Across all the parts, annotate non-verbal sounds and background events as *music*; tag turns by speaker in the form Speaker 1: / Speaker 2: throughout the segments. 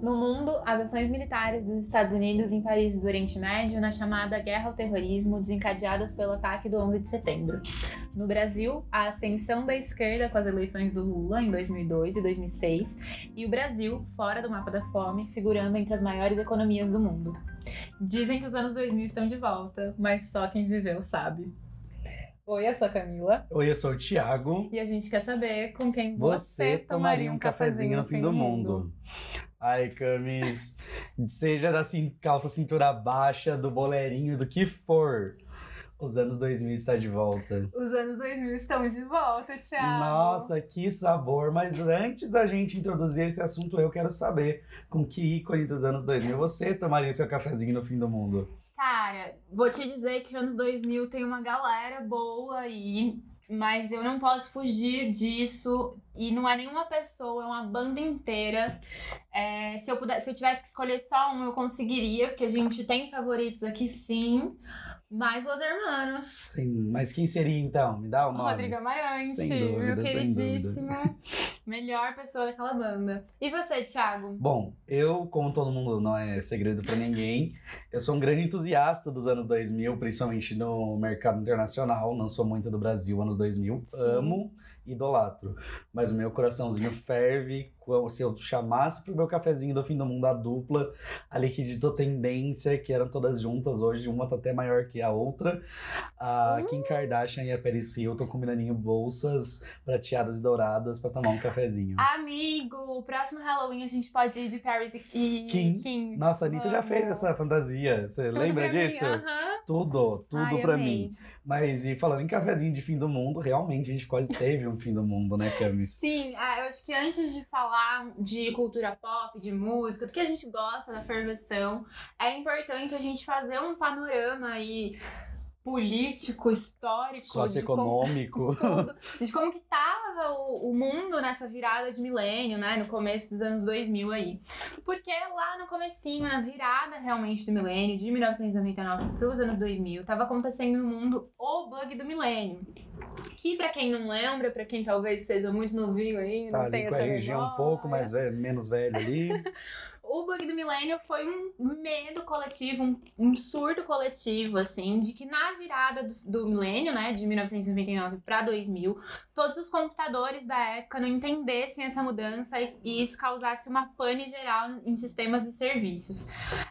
Speaker 1: No mundo, as ações militares dos Estados Unidos em países do Oriente Médio na chamada Guerra ao Terrorismo, desencadeadas pelo ataque do 11 de setembro. No Brasil, a ascensão da esquerda com as eleições do Lula em 2002 e 2006, e o Brasil, fora do mapa da fome, figurando entre as maiores economias do mundo. Dizem que os anos 2000 estão de volta, mas só quem viveu sabe. Oi, eu sou a Camila.
Speaker 2: Oi, eu sou o Thiago.
Speaker 1: E a gente quer saber com quem você, tomaria um cafezinho no fim do mundo.
Speaker 2: Ai, Camis, seja da assim, calça cintura baixa, do boleirinho, do que for. Os anos 2000 está de volta.
Speaker 1: Os anos 2000 estão de volta, Thiago.
Speaker 2: Nossa, que sabor! Mas antes da gente introduzir esse assunto, eu quero saber com que ícone dos anos 2000 você tomaria seu cafezinho no fim do mundo.
Speaker 1: Cara, vou te dizer que anos 2000 tem uma galera boa aí, mas eu não posso fugir disso. E não é nenhuma pessoa, é uma banda inteira. É, se, eu pudesse, se eu tivesse que escolher só um, eu conseguiria, porque a gente tem favoritos aqui sim. Mas Los Hermanos.
Speaker 2: Sim, mas quem seria então? Me dá nome.
Speaker 1: Rodrigo Amarante, meu queridíssimo. *laughs* Melhor pessoa daquela banda. E você, Thiago?
Speaker 2: Bom, eu, como todo mundo não é segredo para ninguém, eu sou um grande entusiasta dos anos 2000, principalmente no mercado internacional. Não sou muito do Brasil, anos 2000. Sim. Amo, idolatro. Mas o meu coraçãozinho ferve se eu chamasse pro meu cafezinho do fim do mundo a dupla, a Liquidito Tendência, que eram todas juntas hoje, uma tá até maior que a outra. A uh. Kim Kardashian e a Paris Hilton combinando bolsas prateadas e douradas para tomar um cafezinho.
Speaker 1: Amigo, o próximo Halloween a gente pode ir de Paris e
Speaker 2: Kim.
Speaker 1: Kim.
Speaker 2: Nossa, a Anitta já fez essa fantasia. Você lembra disso?
Speaker 1: Mim, uh -huh.
Speaker 2: Tudo, tudo amei. mim. Mas e falando em cafezinho de fim do mundo, realmente a gente quase teve um fim do mundo, né, Camis?
Speaker 1: Sim, ah, eu acho que antes de falar falar de cultura pop, de música, do que a gente gosta da ferveção, é importante a gente fazer um panorama aí político, histórico,
Speaker 2: socioeconômico,
Speaker 1: de como, *laughs* de como que tava o, o, mundo nessa virada de milênio, né, no começo dos anos 2000 aí. Porque lá no comecinho, na virada realmente do milênio, de 1999 para os anos 2000, tava acontecendo no mundo o bug do milênio. Que para quem não lembra, para quem talvez seja muito novinho aí,
Speaker 2: tá
Speaker 1: não tem
Speaker 2: essa
Speaker 1: com a
Speaker 2: região um pouco mais velho, menos velho ali. *laughs*
Speaker 1: o bug do milênio foi um medo coletivo, um, um surto coletivo, assim, de que na virada do, do milênio, né, de 1999 para 2000, todos os computadores da época não entendessem essa mudança e, e isso causasse uma pane geral em sistemas e serviços.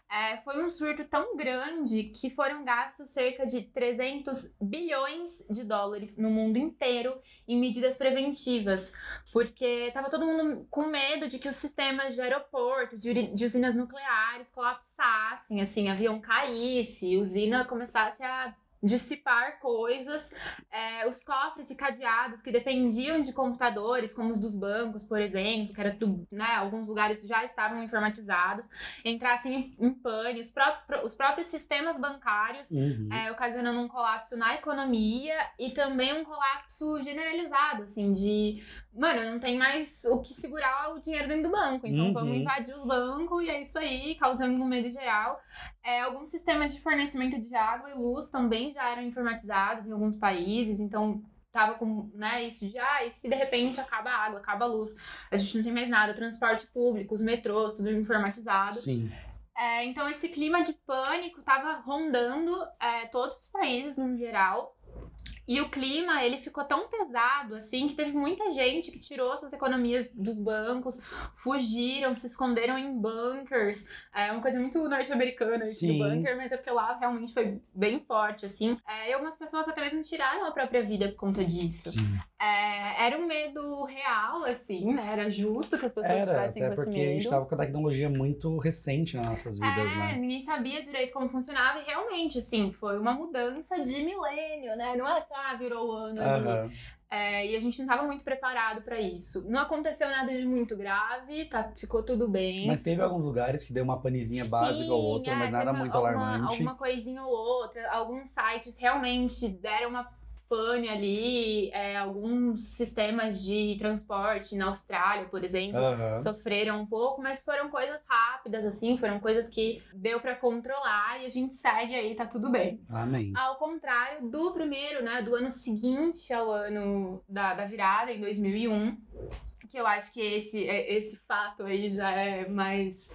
Speaker 1: É, foi um surto tão grande que foram gastos cerca de 300 bilhões de dólares no mundo inteiro em medidas preventivas, porque estava todo mundo com medo de que os sistemas de aeroporto, de, de usinas nucleares colapsassem, assim, avião caísse, usina começasse a dissipar coisas, é, os cofres e cadeados que dependiam de computadores, como os dos bancos, por exemplo, que era tudo, né, alguns lugares já estavam informatizados, entrassem em, pane, os, pró os próprios sistemas bancários, uhum. é, ocasionando um colapso na economia e também um colapso generalizado, assim, de, mano, não tem mais o que segurar o dinheiro dentro do banco, então uhum. vamos invadir os bancos e é isso aí, causando um medo geral. É, alguns sistemas de fornecimento de água e luz também já eram informatizados em alguns países, então tava com né, isso de, ah, e se de repente acaba a água, acaba a luz, a gente não tem mais nada, transporte público, os metrôs, tudo informatizado.
Speaker 2: Sim.
Speaker 1: É, então esse clima de pânico tava rondando é, todos os países no geral. E o clima, ele ficou tão pesado, assim, que teve muita gente que tirou suas economias dos bancos, fugiram, se esconderam em bunkers. É uma coisa muito norte-americana esse bunker, mas é porque lá realmente foi bem forte, assim. É, e algumas pessoas até mesmo tiraram a própria vida por conta disso. É, era um medo real, assim, né? Era justo que as pessoas era, tivessem
Speaker 2: até
Speaker 1: com
Speaker 2: porque a gente tava com a tecnologia muito recente nas nossas vidas,
Speaker 1: é,
Speaker 2: né?
Speaker 1: ninguém sabia direito como funcionava e realmente, assim, foi uma mudança de milênio, né? Não é só ah, virou o ano uhum. É, e a gente não estava muito preparado para isso. Não aconteceu nada de muito grave, tá, ficou tudo bem.
Speaker 2: Mas teve alguns lugares que deu uma panezinha básica ou outra, é, mas nada muito
Speaker 1: alguma,
Speaker 2: alarmante.
Speaker 1: Alguma coisinha ou outra. Alguns sites realmente deram uma pane ali, é, alguns sistemas de transporte na Austrália, por exemplo, uhum. sofreram um pouco, mas foram coisas rápidas, assim, foram coisas que deu para controlar e a gente segue aí, tá tudo bem.
Speaker 2: Amém.
Speaker 1: Ao contrário do primeiro, né, do ano seguinte ao ano da, da virada, em 2001, que eu acho que esse, é, esse fato aí já é mais.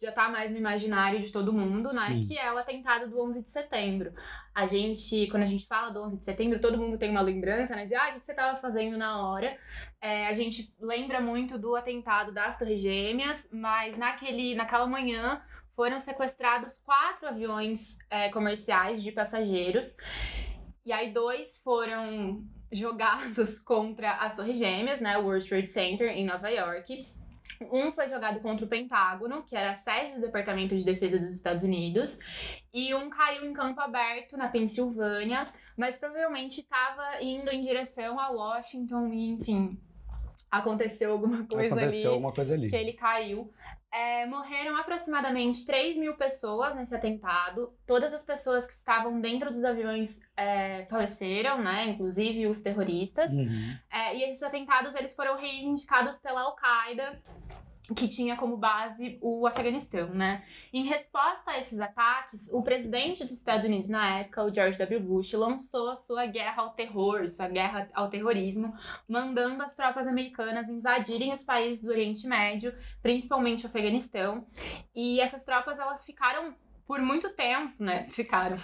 Speaker 1: já tá mais no imaginário de todo mundo, né?
Speaker 2: Sim.
Speaker 1: Que é o atentado do 11 de setembro. A gente, quando a gente fala do 11 de setembro, todo mundo tem uma lembrança, né? De, ah, o que você tava fazendo na hora? É, a gente lembra muito do atentado das Torres Gêmeas, mas naquele, naquela manhã foram sequestrados quatro aviões é, comerciais de passageiros. E aí, dois foram jogados *laughs* contra as Torres Gêmeas, né? O World Trade Center, em Nova York. Um foi jogado contra o Pentágono, que era a sede do Departamento de Defesa dos Estados Unidos, e um caiu em campo aberto, na Pensilvânia, mas provavelmente estava indo em direção a Washington, e enfim, aconteceu alguma coisa
Speaker 2: Aconteceu
Speaker 1: ali
Speaker 2: alguma coisa ali.
Speaker 1: que ele caiu. É, morreram aproximadamente 3 mil pessoas nesse atentado. Todas as pessoas que estavam dentro dos aviões é, faleceram, né? Inclusive os terroristas.
Speaker 2: Uhum.
Speaker 1: É, e esses atentados eles foram reivindicados pela Al-Qaeda, que tinha como base o Afeganistão, né? Em resposta a esses ataques, o presidente dos Estados Unidos na época, o George W. Bush, lançou a sua guerra ao terror, sua guerra ao terrorismo, mandando as tropas americanas invadirem os países do Oriente Médio, principalmente o Afeganistão. E essas tropas elas ficaram por muito tempo, né? Ficaram.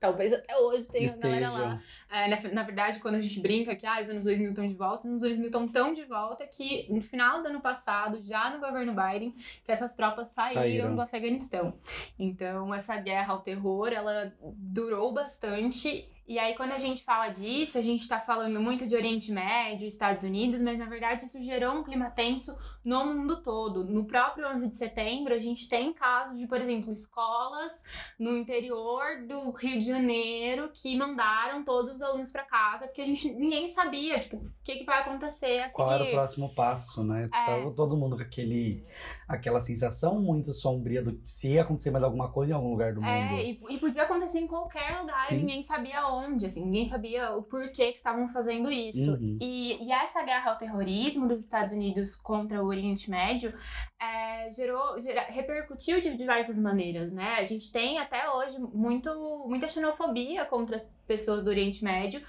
Speaker 1: Talvez até hoje tenha a galera lá. É, na, na verdade, quando a gente brinca que ah, os anos 2000 estão de volta, os anos 2000 estão tão de volta que no final do ano passado, já no governo Biden, que essas tropas saíram,
Speaker 2: Saíram.
Speaker 1: do Afeganistão. Então, essa guerra ao terror, ela durou bastante. E aí, quando a gente fala disso, a gente tá falando muito de Oriente Médio, Estados Unidos, mas na verdade isso gerou um clima tenso no mundo todo. No próprio 11 de setembro, a gente tem casos de, por exemplo, escolas no interior do Rio de Janeiro que mandaram todos os alunos para casa, porque a gente ninguém sabia, tipo, o que, que vai acontecer a
Speaker 2: Qual era o
Speaker 1: seguir.
Speaker 2: próximo passo, né?
Speaker 1: É.
Speaker 2: Tava todo mundo com aquele, aquela sensação muito sombria do que se ia acontecer mais alguma coisa em algum lugar do mundo.
Speaker 1: É, e, e podia acontecer em qualquer lugar
Speaker 2: Sim.
Speaker 1: ninguém sabia onde, assim, ninguém sabia o porquê que estavam fazendo isso.
Speaker 2: Uhum.
Speaker 1: E, e essa guerra ao terrorismo dos Estados Unidos contra o Oriente Médio é, gerou, gera- repercutiu de diversas maneiras, né? A gente tem até hoje muito, muita xenofobia contra pessoas do Oriente Médio,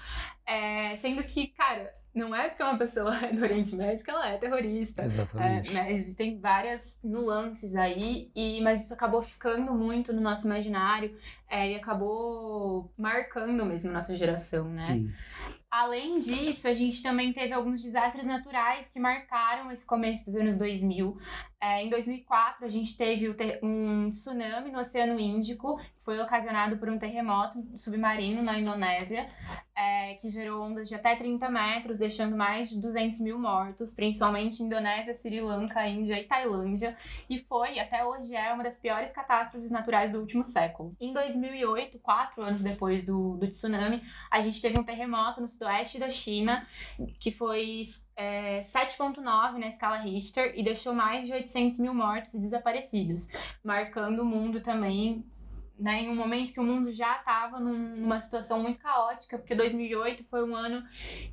Speaker 1: é, sendo que, cara, não é porque uma pessoa *laughs* é do Oriente Médio que ela é terrorista. É,
Speaker 2: Exatamente.
Speaker 1: né, existem várias nuances aí, e, mas isso acabou ficando muito no nosso imaginário é, e acabou marcando mesmo a nossa geração, né?
Speaker 2: Sim.
Speaker 1: Além disso, a gente também teve alguns desastres naturais que marcaram esse começo dos anos 2000. É, em 2004, a gente teve um tsunami no Oceano Índico, que foi ocasionado por um terremoto submarino na Indonésia, é, que gerou ondas de até 30 metros, deixando mais de 200 mil mortos, principalmente Indonésia, Sri Lanka, Índia e Tailândia. E foi, até hoje, é uma das piores catástrofes naturais do último século. Em 2008, quatro anos depois do, do tsunami, a gente teve um terremoto no sudoeste da China, que foi é, 7.9 na escala Richter e deixou mais de 800 mil mortos e desaparecidos, marcando o mundo também né, em um momento que o mundo já estava numa situação muito caótica, porque 2008 foi um ano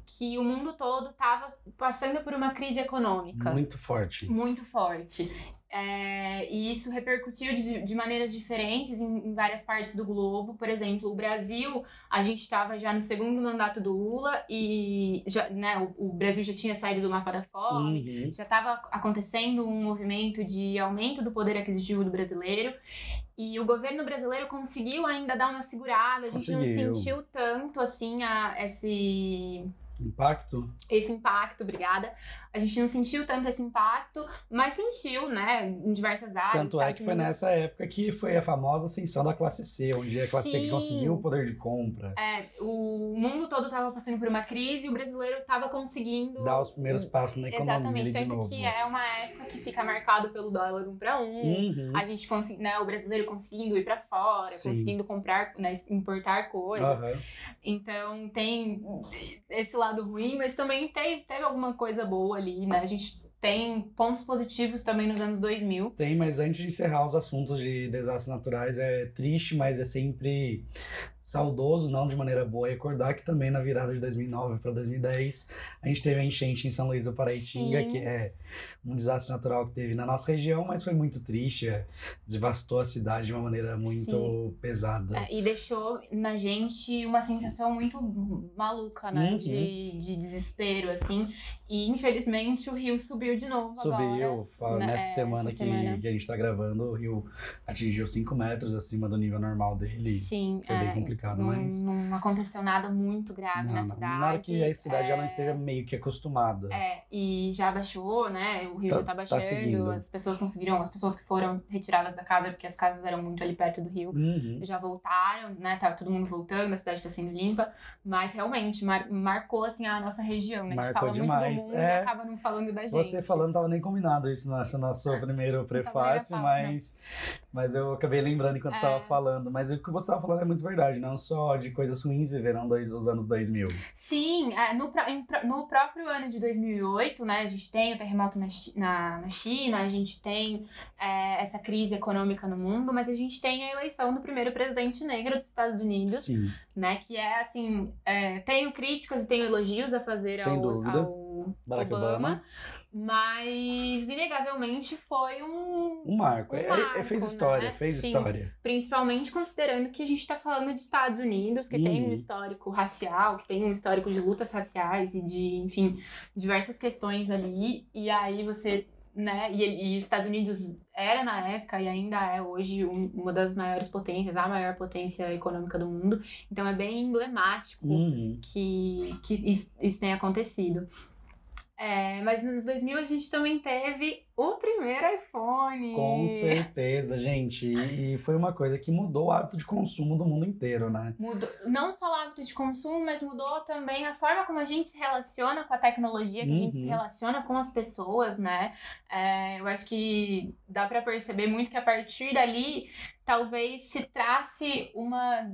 Speaker 1: que o mundo todo estava passando por uma crise econômica
Speaker 2: Muito forte.
Speaker 1: muito forte. É, e isso repercutiu de, de maneiras diferentes em, em várias partes do globo. Por exemplo, o Brasil, a gente estava já no segundo mandato do Lula e já, né, o, o Brasil já tinha saído do mapa da fome,
Speaker 2: Uhum.
Speaker 1: já estava acontecendo um movimento de aumento do poder aquisitivo do brasileiro. E o governo brasileiro conseguiu ainda dar uma segurada, a gente
Speaker 2: Conseguiu.
Speaker 1: não sentiu tanto assim a, esse
Speaker 2: Impacto?
Speaker 1: esse impacto, obrigada. A gente não sentiu tanto esse impacto, mas sentiu, né, em diversas áreas.
Speaker 2: Tanto é que foi
Speaker 1: Unidos-
Speaker 2: nessa época que foi a famosa ascensão da classe C, onde a classe C
Speaker 1: Sim.
Speaker 2: que conseguiu o poder de compra,
Speaker 1: É, o mundo todo estava passando por uma crise e o brasileiro estava conseguindo.
Speaker 2: dar os primeiros passos na economia
Speaker 1: Exatamente,
Speaker 2: ali de
Speaker 1: tanto
Speaker 2: novo.
Speaker 1: que é uma época que fica marcado pelo dólar um para um.
Speaker 2: Uhum.
Speaker 1: A gente consegui, né, o brasileiro conseguindo ir para fora,
Speaker 2: Sim.
Speaker 1: conseguindo comprar, né, importar coisas.
Speaker 2: Aham.
Speaker 1: Então tem esse lado ruim, mas também teve, teve alguma coisa boa ali, né? A gente tem pontos positivos também nos anos 2000.
Speaker 2: Tem, mas antes de encerrar os assuntos de desastres naturais, é triste, mas é sempre saudoso, não de maneira boa, recordar que também na virada de 2009 para 2010 a gente teve a enchente em São Luís do Paraitinga,
Speaker 1: Sim.
Speaker 2: que é um desastre natural que teve na nossa região, mas foi muito triste, é, devastou a cidade de uma maneira muito pesada.
Speaker 1: É, e deixou na gente uma sensação muito maluca, né?
Speaker 2: Uhum.
Speaker 1: De, de desespero, assim. E infelizmente o rio subiu de novo agora.
Speaker 2: Subiu, fa-
Speaker 1: né,
Speaker 2: nessa
Speaker 1: é,
Speaker 2: semana, que,
Speaker 1: semana.
Speaker 2: que a gente tá gravando, o rio atingiu 5 metros acima do nível normal dele.
Speaker 1: Sim,
Speaker 2: Foi bem
Speaker 1: é,
Speaker 2: complicado,
Speaker 1: não,
Speaker 2: mas-
Speaker 1: não aconteceu nada muito grave
Speaker 2: Não,
Speaker 1: na cidade.
Speaker 2: Na hora que a cidade já não
Speaker 1: é,
Speaker 2: esteja meio que acostumada.
Speaker 1: É, e já baixou, né? O rio
Speaker 2: Tá-
Speaker 1: já tá
Speaker 2: tá
Speaker 1: baixando,
Speaker 2: seguindo.
Speaker 1: as pessoas conseguiram, as pessoas que foram retiradas da casa, porque as casas eram muito ali perto do rio,
Speaker 2: Uhum.
Speaker 1: já voltaram, né? Tá todo mundo voltando, a cidade tá sendo limpa, mas realmente mar- marcou assim a nossa região, né? A gente
Speaker 2: Marcou
Speaker 1: fala
Speaker 2: demais,
Speaker 1: muito do mundo
Speaker 2: é.
Speaker 1: e acaba não falando da gente.
Speaker 2: Você falando, tava nem combinado isso nessa nosso *laughs* primeiro prefácio, mas, mas eu acabei lembrando enquanto
Speaker 1: É.
Speaker 2: falando. Mas o que você tava falando é muito verdade, não só de coisas ruins viveram dois, os anos 2000.
Speaker 1: Sim, é, no, no próprio ano de 2008, né, a gente tem o terremoto na, na, na China, a gente tem é, essa crise econômica no mundo, mas a gente tem a eleição do primeiro presidente negro dos Estados Unidos,
Speaker 2: Sim,
Speaker 1: né, que é assim, é, tenho críticas e tenho elogios a fazer
Speaker 2: Sem
Speaker 1: ao,
Speaker 2: dúvida.
Speaker 1: ao
Speaker 2: Barack
Speaker 1: Obama,
Speaker 2: Obama.
Speaker 1: Mas inegavelmente foi um,
Speaker 2: um marco.
Speaker 1: Um
Speaker 2: É- é-
Speaker 1: marco,
Speaker 2: fez história,
Speaker 1: né?
Speaker 2: fez
Speaker 1: Sim.
Speaker 2: história.
Speaker 1: Principalmente considerando que a gente está falando de Estados Unidos, que tem um
Speaker 2: Uhum.
Speaker 1: histórico racial, que tem um histórico de lutas raciais e de, enfim, diversas questões ali. E aí você, né, e, e os Estados Unidos era na época e ainda é hoje um- uma das maiores potências, a maior potência econômica do mundo. Então é bem emblemático
Speaker 2: Uhum.
Speaker 1: que, que isso, isso tenha acontecido. É, mas nos 2000 a gente também teve o primeiro iPhone.
Speaker 2: Com certeza, gente. E foi uma coisa que mudou o hábito de consumo do mundo inteiro, né?
Speaker 1: Mudou não só o hábito de consumo, mas mudou também a forma como a gente se relaciona com a tecnologia, que a gente se
Speaker 2: Uhum.
Speaker 1: relaciona com as pessoas, né? É, eu acho que dá pra perceber muito que a partir dali talvez se trace uma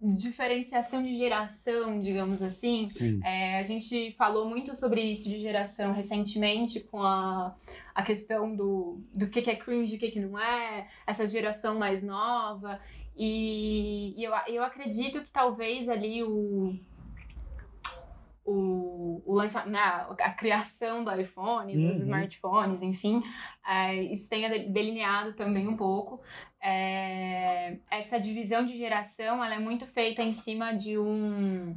Speaker 1: diferenciação de geração, digamos assim.
Speaker 2: Sim.
Speaker 1: É, a gente falou muito sobre isso de geração recentemente com a, a questão do, do que, que é cringe e o que, que não é, essa geração mais nova. E, e eu, eu acredito que talvez ali o. O, o lança, né, a criação do iPhone, dos
Speaker 2: Uhum.
Speaker 1: smartphones, enfim, é, isso tenha de- delineado também um pouco. É, essa divisão de geração ela é muito feita em cima de um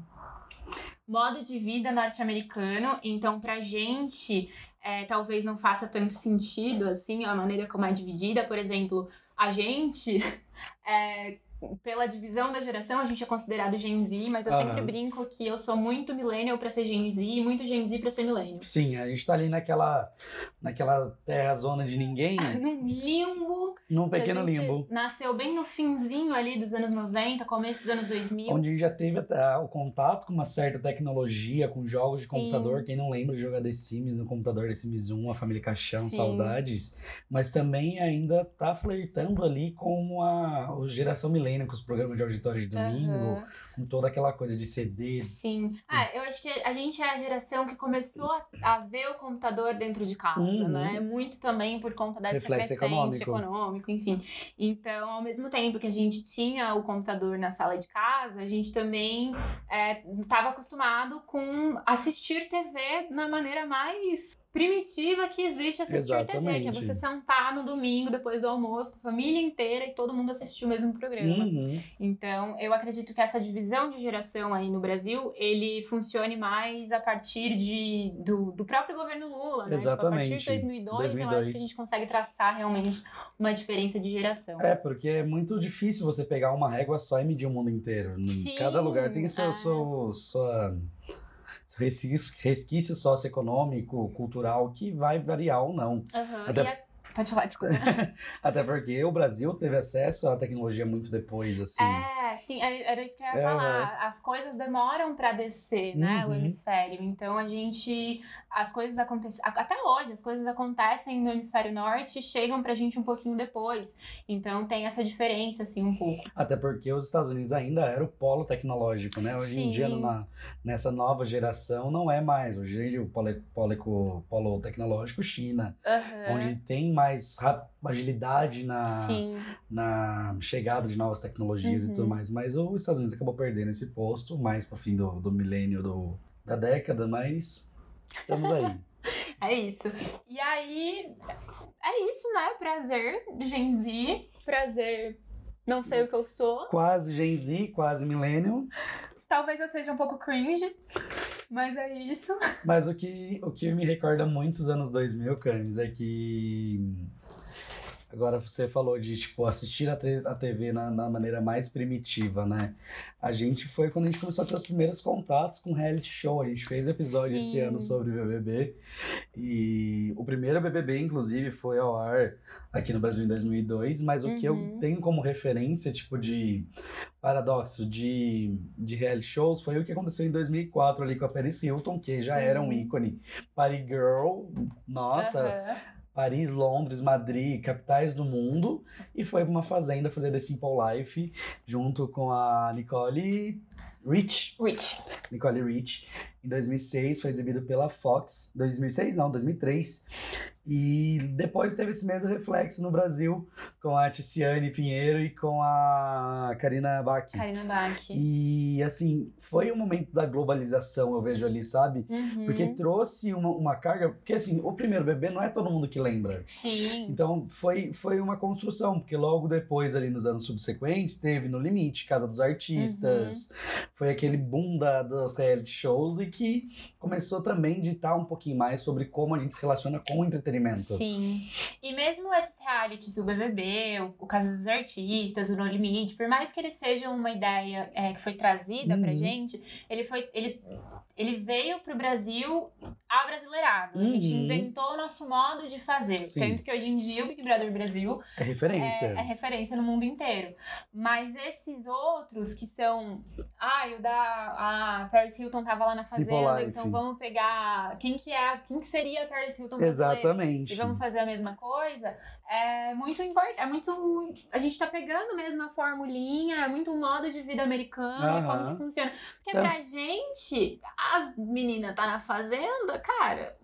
Speaker 1: modo de vida norte-americano. Então, pra gente, é, talvez não faça tanto sentido, assim, a maneira como é dividida. Por exemplo, a gente, é, *laughs* pela divisão da geração, a gente é considerado Gen Z, mas eu
Speaker 2: Aham.
Speaker 1: sempre brinco que eu sou muito millennial pra ser Gen Z e muito Gen Z pra ser millennial.
Speaker 2: Sim, a gente tá ali naquela, naquela terra zona de ninguém,
Speaker 1: Num limbo.
Speaker 2: num pequeno limbo.
Speaker 1: Nasceu bem no finzinho ali dos anos 90, começo dos anos 2000.
Speaker 2: Onde a gente já teve o contato com uma certa tecnologia, com jogos de
Speaker 1: Sim.
Speaker 2: computador. Quem não lembra de jogar The Sims no computador The Sims 1, a família Caixão,
Speaker 1: Sim.
Speaker 2: saudades. Mas também ainda tá flertando ali com a, a geração com os programas de auditório de domingo,
Speaker 1: Aham.
Speaker 2: Com toda aquela coisa de CD.
Speaker 1: Sim. Ah, eu acho que a gente é a geração que começou a, ver o computador dentro de casa,
Speaker 2: Uhum.
Speaker 1: né? Muito também por conta dessa
Speaker 2: Reflexo
Speaker 1: crescente
Speaker 2: econômico.
Speaker 1: econômico, enfim. Então, ao mesmo tempo que a gente tinha o computador na sala de casa, a gente também estava acostumado com assistir TV na maneira mais primitiva que existe assistir TV, que é
Speaker 2: Exatamente.
Speaker 1: você sentar no domingo depois do almoço com a família inteira e todo mundo assistir o mesmo programa.
Speaker 2: Uhum.
Speaker 1: Então, eu acredito que essa divisão de geração aí no Brasil, ele funcione mais a partir de, do, do próprio governo Lula, né? Tipo, a partir de
Speaker 2: Exatamente.
Speaker 1: 2002, eu acho
Speaker 2: 2002.
Speaker 1: que a gente consegue traçar realmente uma diferença de geração.
Speaker 2: É, porque é muito difícil você pegar uma régua só e medir o mundo inteiro.
Speaker 1: Sim,
Speaker 2: Cada lugar tem seu,
Speaker 1: é.
Speaker 2: seu, sua, resquício, resquício socioeconômico, cultural, que vai variar ou não.
Speaker 1: Aham,
Speaker 2: Até-
Speaker 1: Pode falar, desculpa. *laughs*
Speaker 2: Até porque o Brasil teve acesso à tecnologia muito depois, assim.
Speaker 1: É, sim, é- era isso que eu ia
Speaker 2: Aham.
Speaker 1: falar. As coisas demoram pra descer, né, o
Speaker 2: Uhum.
Speaker 1: hemisfério. Então a gente. As coisas acontecem. Até hoje, as coisas acontecem no hemisfério norte e chegam pra gente um pouquinho depois. Então tem essa diferença, assim, um pouco.
Speaker 2: Até porque os Estados Unidos ainda era o polo tecnológico, né? Hoje em dia,
Speaker 1: Sim.
Speaker 2: na, nessa nova geração, não é mais. Hoje em dia, o polo, polo, polo tecnológico China,
Speaker 1: Aham.
Speaker 2: onde tem mais agilidade na,
Speaker 1: Sim.
Speaker 2: na chegada de novas tecnologias e tudo
Speaker 1: Uhum.
Speaker 2: mais. Mas os Estados Unidos acabou perdendo esse posto, mais pro fim do, do milênio do, da década, mas estamos aí. *laughs*
Speaker 1: É isso. E aí, é isso, né? Prazer, Gen Z. Prazer, não sei o que eu sou.
Speaker 2: Quase Gen Z, quase milênio.
Speaker 1: Talvez eu seja um pouco cringe, mas é isso.
Speaker 2: Mas o que, o que me recorda muito os anos 2000, Camis, é que Agora você falou de tipo assistir a, TV na, na maneira mais primitiva, né? A gente foi quando a gente começou a ter os primeiros contatos com reality show. A gente fez um episódio Sim. esse ano sobre BBB. E o primeiro BBB, inclusive, foi ao ar aqui no Brasil em 2002. Mas o uhum. que eu uhum. tenho como referência, tipo, de paradoxo de, de reality shows foi o que aconteceu em 2004 ali com a Paris Hilton, que já Sim. era um ícone. Party Girl, nossa. Uhum Paris, Londres, Madrid, capitais do mundo, e foi para uma fazenda fazer The Simple Life junto com a Nicole Rich.
Speaker 1: Rich.
Speaker 2: Nicole Rich. Em 2006 foi exibido pela Fox. 2006 não, 2003. E depois teve esse mesmo reflexo no Brasil com a Ticiane Pinheiro e com a Karina Bach.
Speaker 1: Karina Bach.
Speaker 2: E assim, foi um momento da globalização, eu vejo ali, sabe?
Speaker 1: Uhum.
Speaker 2: Porque trouxe uma, uma carga. Porque assim, o primeiro bebê não é todo mundo que lembra.
Speaker 1: Sim.
Speaker 2: Então foi, foi uma construção, porque logo depois, ali nos anos subsequentes, teve No Limite, Casa dos Artistas. Uhum. Foi aquele boom da, dos reality shows e que começou também a ditar um pouquinho mais sobre como a gente se relaciona com o entretenimento.
Speaker 1: Sim. E mesmo esses realities, o BBB, o, o Casa dos Artistas, o No Limite, por mais que eles sejam uma ideia é, que foi trazida uhum. pra gente, ele foi. Ele, ele veio pro Brasil abrasileirado. Uhum. A gente uhum. inventou o nosso modo de fazer. Sim. Tanto que hoje em dia o Big Brother Brasil
Speaker 2: é referência.
Speaker 1: É, é, referência no mundo inteiro. Mas esses outros que são. Ah, o da. A Paris Hilton tava lá na fazenda, então vamos pegar. Quem que é? Quem que seria a Paris Hilton
Speaker 2: Exatamente.
Speaker 1: E vamos fazer a mesma coisa. É muito importante. É muito. A gente tá pegando mesmo a formulinha, é muito um modo de vida americano, uhum. como que funciona. Porque então... pra gente, as meninas tá na fazenda, cara,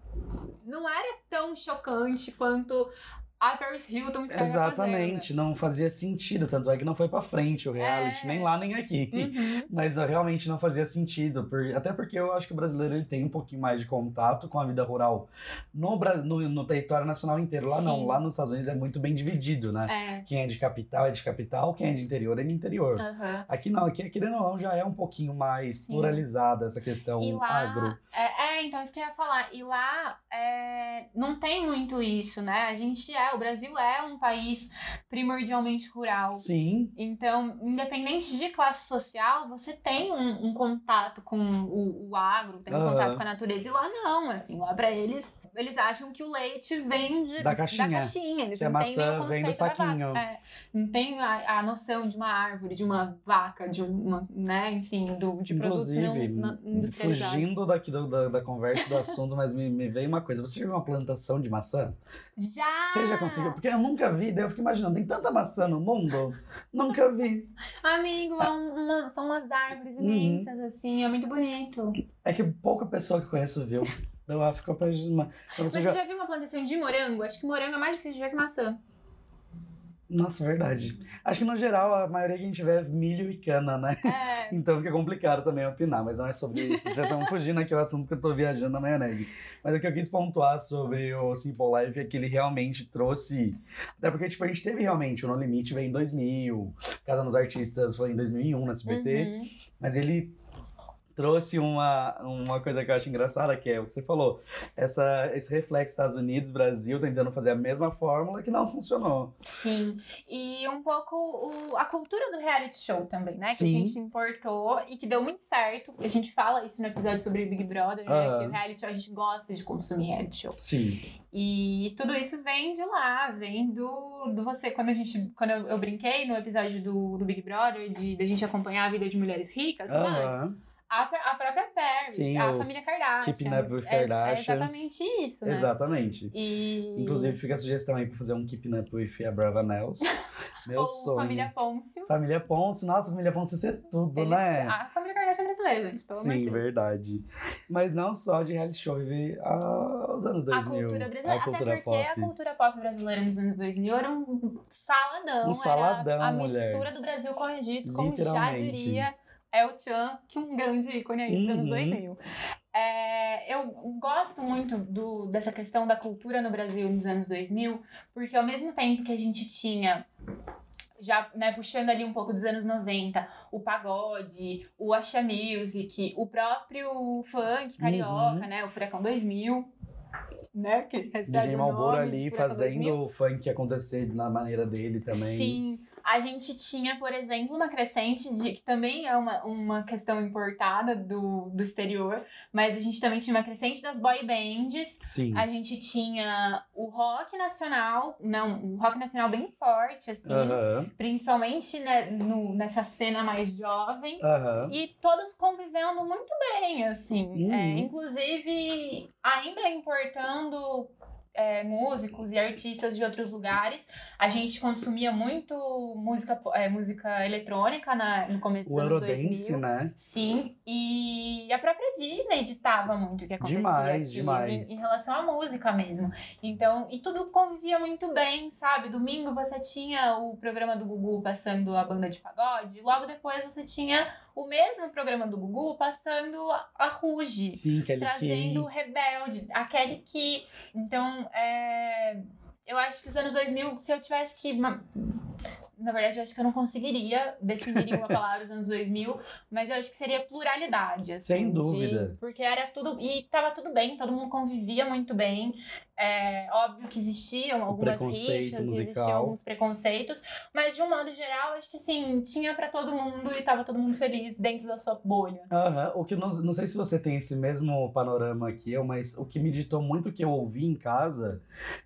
Speaker 1: não era tão chocante quanto a Paris Hilton está
Speaker 2: Exatamente, não fazia sentido, tanto é que não foi para frente o reality, é. nem lá nem aqui.
Speaker 1: Uhum. *laughs*
Speaker 2: Mas realmente não fazia sentido, por, até porque eu acho que o brasileiro ele tem um pouquinho mais de contato com a vida rural no, no, no território nacional inteiro. Lá Sim. não, lá nos Estados Unidos é muito bem dividido, né?
Speaker 1: É.
Speaker 2: Quem é de capital é de capital, quem é de interior é de interior.
Speaker 1: Uhum.
Speaker 2: Aqui não, aqui querendo ou não, já é um pouquinho mais Sim. pluralizada essa questão
Speaker 1: e lá,
Speaker 2: agro.
Speaker 1: É, é, então isso que eu ia falar. E lá é, não tem muito isso, né? A gente é, o Brasil é um país primordialmente rural.
Speaker 2: Sim.
Speaker 1: Então, independente de classe social, você tem um, um contato com o, o agro, tem um uhum. contato com a natureza. E lá não, assim, lá pra eles, eles acham que o leite vem de,
Speaker 2: da caixinha.
Speaker 1: Da caixinha. Eles
Speaker 2: que
Speaker 1: não
Speaker 2: a maçã vem do saquinho.
Speaker 1: É, não tem a, a, noção de uma árvore, de uma vaca, de uma, né, enfim, do, de
Speaker 2: Inclusive,
Speaker 1: produtos não.
Speaker 2: Fugindo daqui do, da, da conversa do assunto, mas me, me veio uma coisa. Você já viu uma plantação de maçã?
Speaker 1: Já!
Speaker 2: Você já conseguiu? Porque eu nunca vi, daí eu fico imaginando, tem tanta maçã no mundo? Nunca vi.
Speaker 1: Amigo, é uma, são umas árvores uhum. imensas, uhum. assim, é muito bonito.
Speaker 2: É que pouca pessoa que conhece viu. Então ela ficou pra...
Speaker 1: Você já... já viu uma plantação de morango? Acho que morango é mais difícil de ver que maçã.
Speaker 2: Nossa, verdade. Acho que no geral a maioria que a gente vê é milho e cana, né?
Speaker 1: É. *laughs*
Speaker 2: Então fica complicado também opinar, mas não é sobre isso. Já estamos fugindo aqui o assunto que eu tô viajando na maionese. Mas o que eu quis pontuar sobre o Simple Life é que ele realmente trouxe. Até porque, tipo, a gente teve realmente o No Limite veio em 2000, Casa nos Artistas foi em 2001 na SBT, uhum. mas ele trouxe uma, uma coisa que eu acho engraçada, que é o que você falou. Essa, esse reflexo Estados Unidos, Brasil, tentando fazer a mesma fórmula que não funcionou.
Speaker 1: Sim. E um pouco o, a cultura do reality show também, né?
Speaker 2: Sim.
Speaker 1: Que a gente importou e que deu muito certo. A gente fala isso no episódio sobre Big Brother, né? Que o reality show, a gente gosta de consumir reality show.
Speaker 2: Sim.
Speaker 1: E tudo isso vem de lá, vem do, do você. Quando a gente. Quando eu, eu brinquei no episódio do, do Big Brother, de, de a gente acompanhar a vida de mulheres ricas,
Speaker 2: uhum. né?
Speaker 1: A, a própria Paris,
Speaker 2: Sim,
Speaker 1: a família Kardashian.
Speaker 2: Keeping Up with Kardashians.
Speaker 1: É, é exatamente isso, né?
Speaker 2: Exatamente.
Speaker 1: E...
Speaker 2: Inclusive, fica a sugestão aí pra fazer um Keeping Up with a Brava Nels. *laughs* Meu
Speaker 1: Ou
Speaker 2: sonho.
Speaker 1: Família Pôncio.
Speaker 2: Família Pôncio. Nossa, Família Pôncio é tudo,
Speaker 1: Eles,
Speaker 2: né?
Speaker 1: A família Kardashian é brasileira, gente, pelo
Speaker 2: Sim, verdade. Mas não só de reality show, vive os anos 2000.
Speaker 1: A cultura brasileira.
Speaker 2: A cultura
Speaker 1: Até porque
Speaker 2: pop.
Speaker 1: a cultura pop brasileira nos anos 2000 era um saladão.
Speaker 2: Um saladão,
Speaker 1: era a
Speaker 2: mulher.
Speaker 1: mistura do Brasil com o Egito, como já diria El Chan, que é um grande ícone aí dos anos
Speaker 2: Uhum.
Speaker 1: 2000. É, eu gosto muito do, dessa questão da cultura no Brasil nos anos 2000, porque ao mesmo tempo que a gente tinha já né, puxando ali um pouco dos anos 90, o pagode, o Asha Music, o próprio funk carioca,
Speaker 2: Uhum.
Speaker 1: né, o Furacão 2000, né, que recebe
Speaker 2: DJ
Speaker 1: o
Speaker 2: Malboro ali fazendo
Speaker 1: 2000.
Speaker 2: o funk acontecer na maneira dele também.
Speaker 1: Sim. A gente tinha, por exemplo, uma crescente de que também é uma, uma questão importada do, do exterior, mas a gente também tinha uma crescente das boy bands.
Speaker 2: Sim.
Speaker 1: A gente tinha o rock nacional, não, o rock nacional bem forte, assim, principalmente né, no, nessa cena mais jovem.
Speaker 2: Aham.
Speaker 1: E todos convivendo muito bem, assim.
Speaker 2: Uhum.
Speaker 1: É, inclusive, ainda importando é, músicos e artistas de outros lugares. A gente consumia muito música, é, música eletrônica na, no começo
Speaker 2: O
Speaker 1: anos
Speaker 2: Eurodance,
Speaker 1: 2000.
Speaker 2: né?
Speaker 1: Sim, e a própria Disney ditava muito o que acontecia
Speaker 2: Demais,
Speaker 1: aqui
Speaker 2: demais.
Speaker 1: Em, em relação à música mesmo. Então, e tudo convivia muito bem, sabe? Domingo você tinha o programa do Gugu passando a banda de pagode, logo depois você tinha o mesmo programa do Gugu passando a, Ruge.
Speaker 2: Sim, Kelly
Speaker 1: Trazendo o. Rebelde, a Kelly Key. Então, é, eu acho que os anos 2000, se eu tivesse que. Na verdade, eu acho que eu não conseguiria definir em uma palavra os anos 2000, mas eu acho que seria pluralidade. assim,
Speaker 2: Sem
Speaker 1: de-
Speaker 2: dúvida.
Speaker 1: porque era tudo. E tava tudo bem, todo mundo convivia muito bem. É, óbvio que existiam algumas
Speaker 2: preconceito
Speaker 1: rixas,
Speaker 2: musical.
Speaker 1: existiam alguns preconceitos, mas de um modo geral, acho que sim, tinha pra todo mundo e tava todo mundo feliz dentro da sua bolha.
Speaker 2: Aham, O que não, não sei se você tem esse mesmo panorama que eu, mas o que me ditou muito que eu ouvi em casa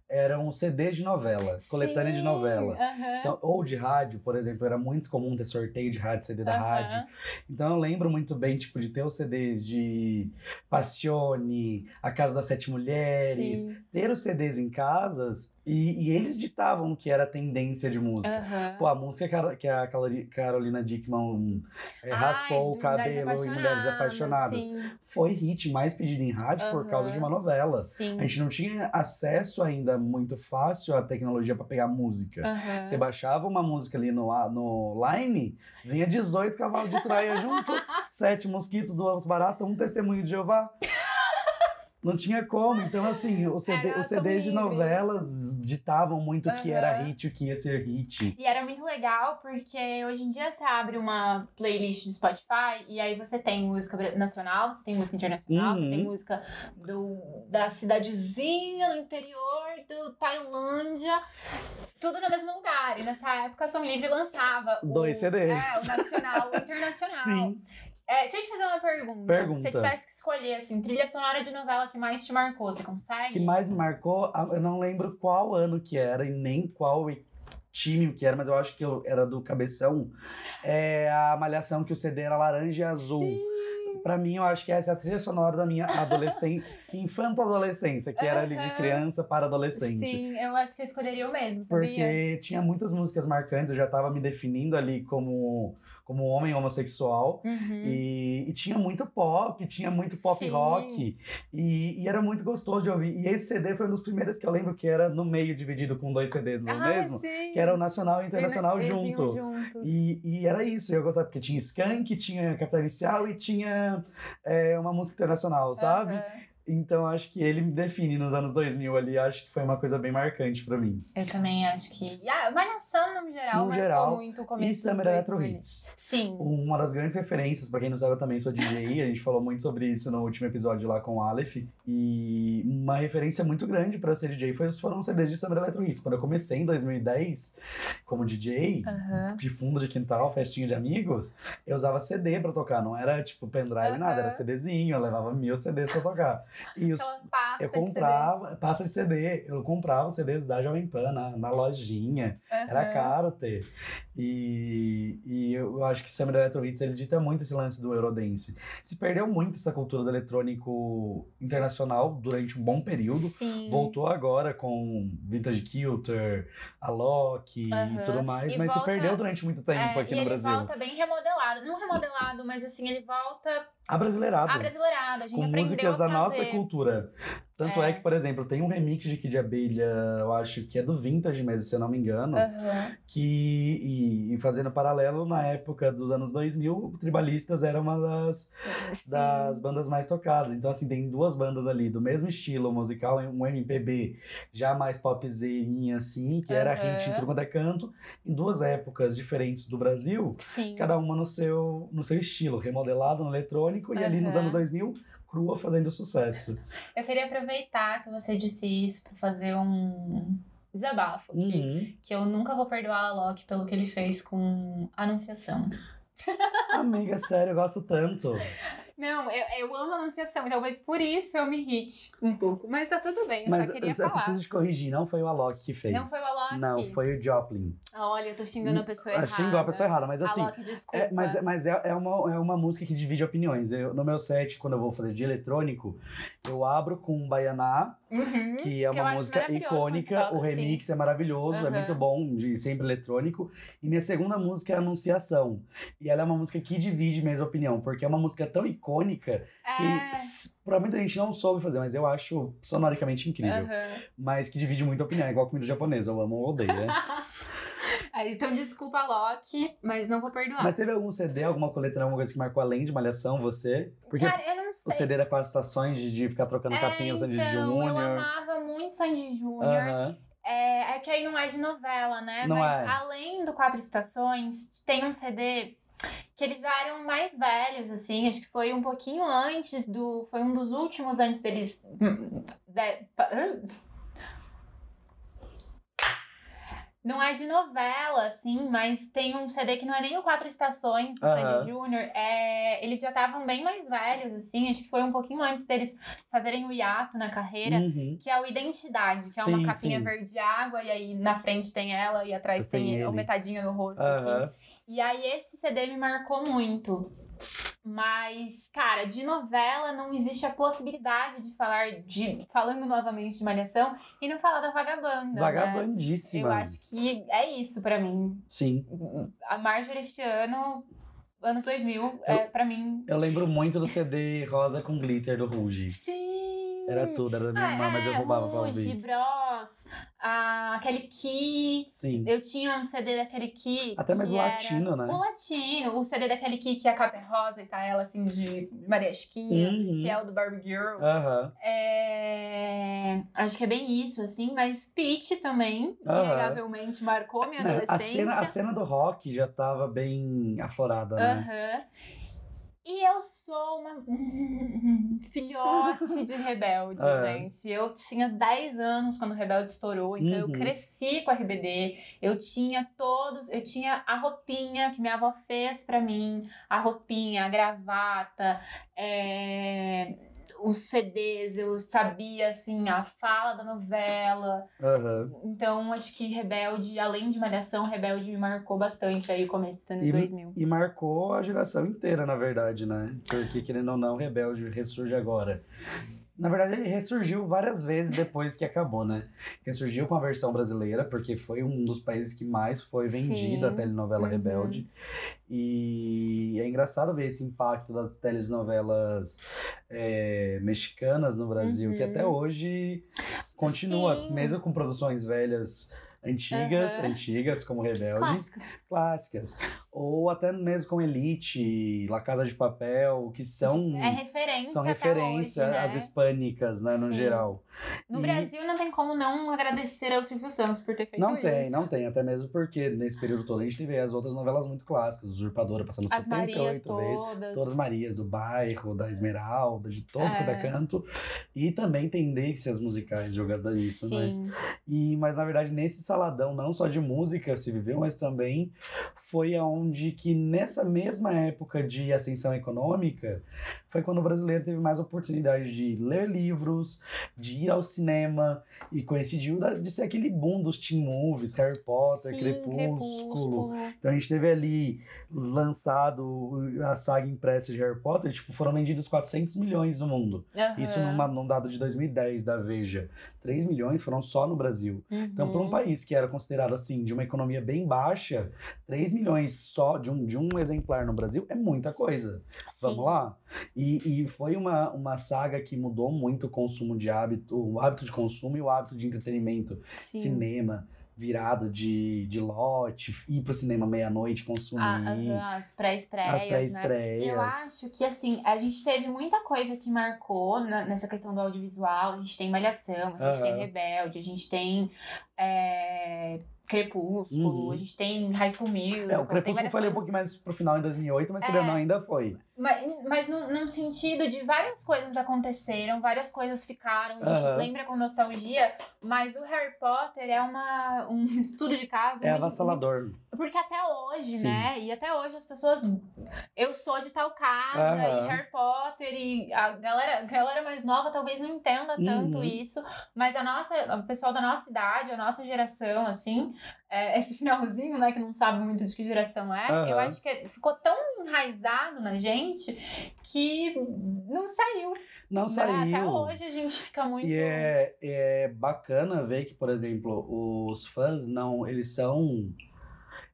Speaker 2: eram CDs de novela, coletânea de
Speaker 1: Sim,
Speaker 2: novela.
Speaker 1: aham.
Speaker 2: Então, ou de rádio, por exemplo, era muito comum ter sorteio de rádio, CD da
Speaker 1: Aham.
Speaker 2: rádio. Então eu lembro muito bem, tipo, de ter os CDs de Passione, A Casa das Sete Mulheres,
Speaker 1: Sim.
Speaker 2: Ter os CDs em casas e, e eles ditavam que era tendência de música.
Speaker 1: Aham.
Speaker 2: Pô, a música que a, Carolina Dickman é,
Speaker 1: Ai,
Speaker 2: raspou o
Speaker 1: do
Speaker 2: cabelo em Mulheres Apaixonadas
Speaker 1: Sim,
Speaker 2: foi hit mais pedido em rádio por
Speaker 1: Aham.
Speaker 2: causa de uma novela.
Speaker 1: sim.
Speaker 2: A gente não tinha acesso ainda muito fácil à tecnologia para pegar música.
Speaker 1: Aham.
Speaker 2: Você baixava uma música ali no, no Line, vinha 18 cavalos de traia junto, *laughs* sete mosquitos, duas baratas, um testemunho de Jeová. Não tinha como. Então, assim, o CD,
Speaker 1: Era
Speaker 2: os CDs de novelas ditavam muito o que era hit e o que ia ser hit.
Speaker 1: E era muito legal porque hoje em dia você abre uma playlist do Spotify e aí você tem música nacional, você tem música internacional, você tem
Speaker 2: Uhum.
Speaker 1: música do, da cidadezinha no interior do Tailândia, tudo no mesmo lugar. E nessa época a Som Livre lançava o,
Speaker 2: Dois CDs.
Speaker 1: É, o nacional o *laughs* internacional.
Speaker 2: Sim.
Speaker 1: É, deixa eu te fazer uma pergunta.
Speaker 2: Pergunta.
Speaker 1: Se você tivesse que escolher, assim, trilha sonora de novela que mais te marcou, você consegue?
Speaker 2: Que mais me marcou, eu não lembro qual ano que era e nem qual time que era, mas eu acho que eu- era do Cabeção. É a Malhação que o CD era laranja e azul. Pra mim, eu acho que essa é a trilha sonora da minha adolescência, *laughs* infanto-adolescência, que era ali de criança para adolescente.
Speaker 1: Sim, eu acho que eu escolheria o mesmo, sabia?
Speaker 2: Porque tinha muitas músicas marcantes, eu já tava me definindo ali como, como homem homossexual.
Speaker 1: Uhum.
Speaker 2: E, e tinha muito pop, tinha muito pop
Speaker 1: Sim.
Speaker 2: rock. E, e era muito gostoso de ouvir. E esse CD foi um dos primeiros que eu lembro que era no meio, dividido com dois CDs no
Speaker 1: Ah,
Speaker 2: mesmo.
Speaker 1: sim.
Speaker 2: Que era o nacional e o internacional
Speaker 1: Eles
Speaker 2: junto. E, e era isso, eu gostava, porque tinha Skank, tinha Capital Inicial e tinha é, uma música internacional, sabe?
Speaker 1: Aham.
Speaker 2: Então acho que ele me define nos anos 2000 ali, acho que foi uma coisa bem marcante pra mim.
Speaker 1: Eu também acho que. E a Malhação, no geral,
Speaker 2: No geral,
Speaker 1: muito começo
Speaker 2: E Summer Electro
Speaker 1: 2000.
Speaker 2: Hits.
Speaker 1: Sim.
Speaker 2: Uma das grandes referências, pra quem não sabe, eu também sou DJ, a gente falou muito sobre isso no último episódio lá com o Aleph. E uma referência muito grande pra eu ser DJ foi, foram os CDs de Summer Electro Hits. Quando eu comecei em 2010 como DJ,
Speaker 1: Aham.
Speaker 2: de fundo de quintal, festinha de amigos, eu usava CD pra tocar, não era tipo pendrive nada, era. CDzinho, eu levava mil CDs pra tocar. E os,
Speaker 1: pasta
Speaker 2: eu
Speaker 1: de
Speaker 2: comprava, passa de CD, eu comprava CDs da Jovem Pan na, na lojinha, era
Speaker 1: Aham.
Speaker 2: caro ter. E, e eu acho que Summer Electro Hits ele dita muito esse lance do Eurodance. Se perdeu muito essa cultura do eletrônico internacional durante um bom período.
Speaker 1: Sim.
Speaker 2: Voltou agora com Vintage Kilter, Alok
Speaker 1: Aham.
Speaker 2: e tudo mais,
Speaker 1: E
Speaker 2: mas
Speaker 1: volta-
Speaker 2: se perdeu durante muito tempo
Speaker 1: É,
Speaker 2: aqui no
Speaker 1: ele
Speaker 2: Brasil.
Speaker 1: volta bem remodelado. Não remodelado, mas assim, ele volta
Speaker 2: Abrasileirado.
Speaker 1: abrasileirado. A gente
Speaker 2: com músicas
Speaker 1: a
Speaker 2: da nossa
Speaker 1: fazer.
Speaker 2: cultura. Tanto é.
Speaker 1: É.
Speaker 2: que, por exemplo, tem um remix de Kid Abelha, eu acho que é do Vintage mesmo, se eu não me engano.
Speaker 1: Aham.
Speaker 2: Que, e, e fazendo paralelo, na época dos anos 2000, o Tribalistas era uma das,
Speaker 1: Sim.
Speaker 2: das bandas mais tocadas. Então, assim, tem duas bandas ali do mesmo estilo musical, um MPB já mais popzerinha, assim, que era
Speaker 1: Aham.
Speaker 2: hit em turma da canto, em duas épocas diferentes do Brasil,
Speaker 1: Sim.
Speaker 2: cada uma no seu, no seu estilo, remodelado no eletrônico, e ali nos anos 2000, crua fazendo sucesso.
Speaker 1: Eu queria aproveitar que você disse isso pra fazer um desabafo aqui.
Speaker 2: Uhum.
Speaker 1: Que eu nunca vou perdoar a Loki pelo que ele fez com Anunciação.
Speaker 2: Amiga, sério, eu gosto tanto. *laughs*
Speaker 1: Não, eu, eu amo Anunciação, e talvez por isso eu me irrite um pouco. Mas tá tudo bem, eu
Speaker 2: Mas
Speaker 1: só queria
Speaker 2: eu
Speaker 1: falar.
Speaker 2: preciso te corrigir, não foi o Alok que fez.
Speaker 1: Não foi o Alok.
Speaker 2: Não, foi o Joplin.
Speaker 1: Olha, eu tô xingando a pessoa
Speaker 2: Ah,
Speaker 1: errada.
Speaker 2: Xingou a pessoa errada, mas assim.
Speaker 1: Alok, desculpa.
Speaker 2: É, mas é- mas é, é, uma, é uma música que divide opiniões. Eu, no meu set, quando eu vou fazer de eletrônico, eu abro com Baianá,
Speaker 1: Uhum,
Speaker 2: que é
Speaker 1: eu
Speaker 2: uma música icônica. O remix é maravilhoso, é
Speaker 1: Aham.
Speaker 2: muito bom, de sempre eletrônico. E minha segunda música é Anunciação. E ela é uma música que divide mesmo opinião, porque é uma música tão icônica que
Speaker 1: É.
Speaker 2: s- provavelmente a gente não soube fazer, mas eu acho sonoricamente incrível.
Speaker 1: Aham.
Speaker 2: Mas que divide muita opinião, é igual comida japonesa, eu amo ou odeio, né? *laughs*
Speaker 1: Então, desculpa, Loki, mas não vou perdoar.
Speaker 2: Mas teve algum CD, alguma coletânea, alguma coisa que marcou além de Malhação, você? Porque
Speaker 1: Cara, eu não
Speaker 2: o
Speaker 1: sei.
Speaker 2: CD era quatro estações de, de ficar trocando
Speaker 1: é,
Speaker 2: capinhas
Speaker 1: então,
Speaker 2: Sandy
Speaker 1: eu
Speaker 2: Júnior.
Speaker 1: amava muito Sandy Júnior.
Speaker 2: Aham.
Speaker 1: É, é que aí não é de novela, né?
Speaker 2: Não
Speaker 1: Mas
Speaker 2: é.
Speaker 1: além do Quatro Estações, tem um CD que eles já eram mais velhos, assim, acho que foi um pouquinho antes do. Foi um dos últimos antes deles. hum, de- pa- hã? Não é de novela, assim, mas tem um CD que não é nem o Quatro Estações do
Speaker 2: Aham.
Speaker 1: Sandy Júnior. É, eles já estavam bem mais velhos, assim, acho que foi um pouquinho antes deles fazerem o hiato na carreira
Speaker 2: Uhum.
Speaker 1: que é o Identidade, que é
Speaker 2: Sim,
Speaker 1: uma capinha
Speaker 2: sim.
Speaker 1: verde água, e aí na frente tem ela e atrás
Speaker 2: Tem
Speaker 1: tem, o metadinho no rosto, assim.
Speaker 2: Aham.
Speaker 1: E aí esse CD me marcou muito. Mas, cara, de novela não existe a possibilidade de falar de. Falando novamente de Malhação e não falar da vagabanda. Né?
Speaker 2: Vagabandíssima.
Speaker 1: Eu acho que é isso pra mim.
Speaker 2: Sim.
Speaker 1: A Marjorie este ano, anos 2000, é pra mim.
Speaker 2: Eu lembro muito do CD Rosa com Glitter do Ruge.
Speaker 1: Sim!
Speaker 2: Era tudo, era da minha irmã, mas eu roubava pra
Speaker 1: Ah, é, Ruge,
Speaker 2: ouvir.
Speaker 1: Bros, a Kelly Key.
Speaker 2: Sim.
Speaker 1: Eu tinha um CD da Kelly Key.
Speaker 2: Até mais
Speaker 1: que
Speaker 2: latino, né?
Speaker 1: O latino, o CD da Kelly Key, que a capa é rosa e tá ela assim de Maria Chiquinha,
Speaker 2: Uhum.
Speaker 1: que é o do Barbie Girl.
Speaker 2: Aham.
Speaker 1: É... Acho que é bem isso, assim, mas Peach também,
Speaker 2: Aham.
Speaker 1: inegavelmente, marcou minha
Speaker 2: Né, A
Speaker 1: adolescência.
Speaker 2: cena, a cena do rock já tava bem aflorada, né?
Speaker 1: Aham. E eu sou uma *laughs* filhote de Rebelde,
Speaker 2: É.
Speaker 1: gente. Eu tinha 10 anos quando o Rebelde estourou, então eu
Speaker 2: Uhum.
Speaker 1: cresci com a RBD. Eu tinha todos, eu tinha a roupinha que minha avó fez pra mim, a roupinha, a gravata, é, os CDs, eu sabia assim a fala da novela.
Speaker 2: Aham.
Speaker 1: Então acho que Rebelde, além de Malhação, Rebelde me marcou bastante aí o começo dos anos
Speaker 2: E-
Speaker 1: 2000.
Speaker 2: E marcou a geração inteira, na verdade, né? Porque, querendo ou não, Rebelde ressurge agora. Na verdade, ele ressurgiu várias vezes depois que acabou, né? Ressurgiu com a versão brasileira, porque foi um dos países que mais foi vendida a telenovela
Speaker 1: Uhum.
Speaker 2: Rebelde. E é engraçado ver esse impacto das telenovelas é, mexicanas no Brasil, que
Speaker 1: Uhum.
Speaker 2: até hoje continua,
Speaker 1: Sim.
Speaker 2: mesmo com produções velhas. Antigas,
Speaker 1: Aham.
Speaker 2: antigas, como Rebelde
Speaker 1: Clássicos.
Speaker 2: clássicas. Ou até mesmo com Elite, La Casa de Papel, que são,
Speaker 1: É referência
Speaker 2: são referência
Speaker 1: hoje, né?
Speaker 2: às hispânicas, né, no
Speaker 1: Sim.
Speaker 2: geral.
Speaker 1: No
Speaker 2: E-
Speaker 1: Brasil não tem como não agradecer ao Silvio Santos por ter feito
Speaker 2: Não
Speaker 1: isso.
Speaker 2: tem, não tem, até mesmo porque nesse período todo a gente teve as outras novelas muito clássicas, Usurpadora passando
Speaker 1: As
Speaker 2: 78
Speaker 1: Marias
Speaker 2: vezes.
Speaker 1: todas.
Speaker 2: Todas as Marias do bairro, da Esmeralda, de todo
Speaker 1: É.
Speaker 2: é canto. E também tendências musicais jogadas nisso, né?
Speaker 1: Sim.
Speaker 2: E, mas na verdade, nesse saladão, não só de música se viveu, mas também foi aonde que nessa mesma época de ascensão econômica, foi quando o brasileiro teve mais oportunidade de ler livros, de ir ao cinema, e coincidiu de ser aquele boom dos teen movies, Harry Potter,
Speaker 1: Sim,
Speaker 2: Crepúsculo. Então a gente teve ali lançado a saga impressa de Harry Potter, tipo, foram vendidos 400 milhões no mundo.
Speaker 1: Aham.
Speaker 2: Isso numa, num dado de 2010 da Veja. 3 milhões foram só no Brasil. Então, para um
Speaker 1: Uhum.
Speaker 2: país que era considerado assim, de uma economia bem baixa, 3 milhões só de um, de um exemplar no Brasil é muita coisa. Vamos
Speaker 1: Sim.
Speaker 2: lá? E, e foi uma, uma saga que mudou muito o consumo de hábito, o hábito de consumo e o hábito de entretenimento.
Speaker 1: Sim.
Speaker 2: Cinema, virada de, de lote, ir pro cinema meia-noite, consumir.
Speaker 1: Ah, as pré-estreias,
Speaker 2: as
Speaker 1: né?
Speaker 2: pré-estreias.
Speaker 1: Eu acho que, assim, a gente teve muita coisa que marcou na- nessa questão do audiovisual. A gente tem Malhação, a gente tem
Speaker 2: Aham.
Speaker 1: Rebelde, a gente tem é, Crepúsculo,
Speaker 2: Uhum.
Speaker 1: a gente tem High School Musical.
Speaker 2: É, o Crepúsculo foi um pouquinho mais pro final em 2008, mas
Speaker 1: É.
Speaker 2: não, ainda foi.
Speaker 1: Mas, mas num, num sentido de várias coisas aconteceram, várias coisas ficaram, a gente
Speaker 2: Aham.
Speaker 1: lembra com nostalgia, mas o Harry Potter é uma, um *laughs* estudo de caso.
Speaker 2: É
Speaker 1: muito-
Speaker 2: avassalador.
Speaker 1: Porque até hoje,
Speaker 2: Sim.
Speaker 1: né? E até hoje as pessoas. Eu sou de tal casa,
Speaker 2: Aham.
Speaker 1: e Harry Potter, e a galera, a galera mais nova talvez não entenda tanto
Speaker 2: Uhum.
Speaker 1: isso, mas a nossa, o pessoal da nossa idade, a nossa geração, assim, é, esse finalzinho, né, que não sabe muito de que geração é,
Speaker 2: Aham.
Speaker 1: eu acho que ficou tão enraizado na gente que não saiu.
Speaker 2: Não
Speaker 1: né?
Speaker 2: saiu.
Speaker 1: Até hoje a gente fica muito.
Speaker 2: E é, é bacana ver que, por exemplo, os fãs não, eles são.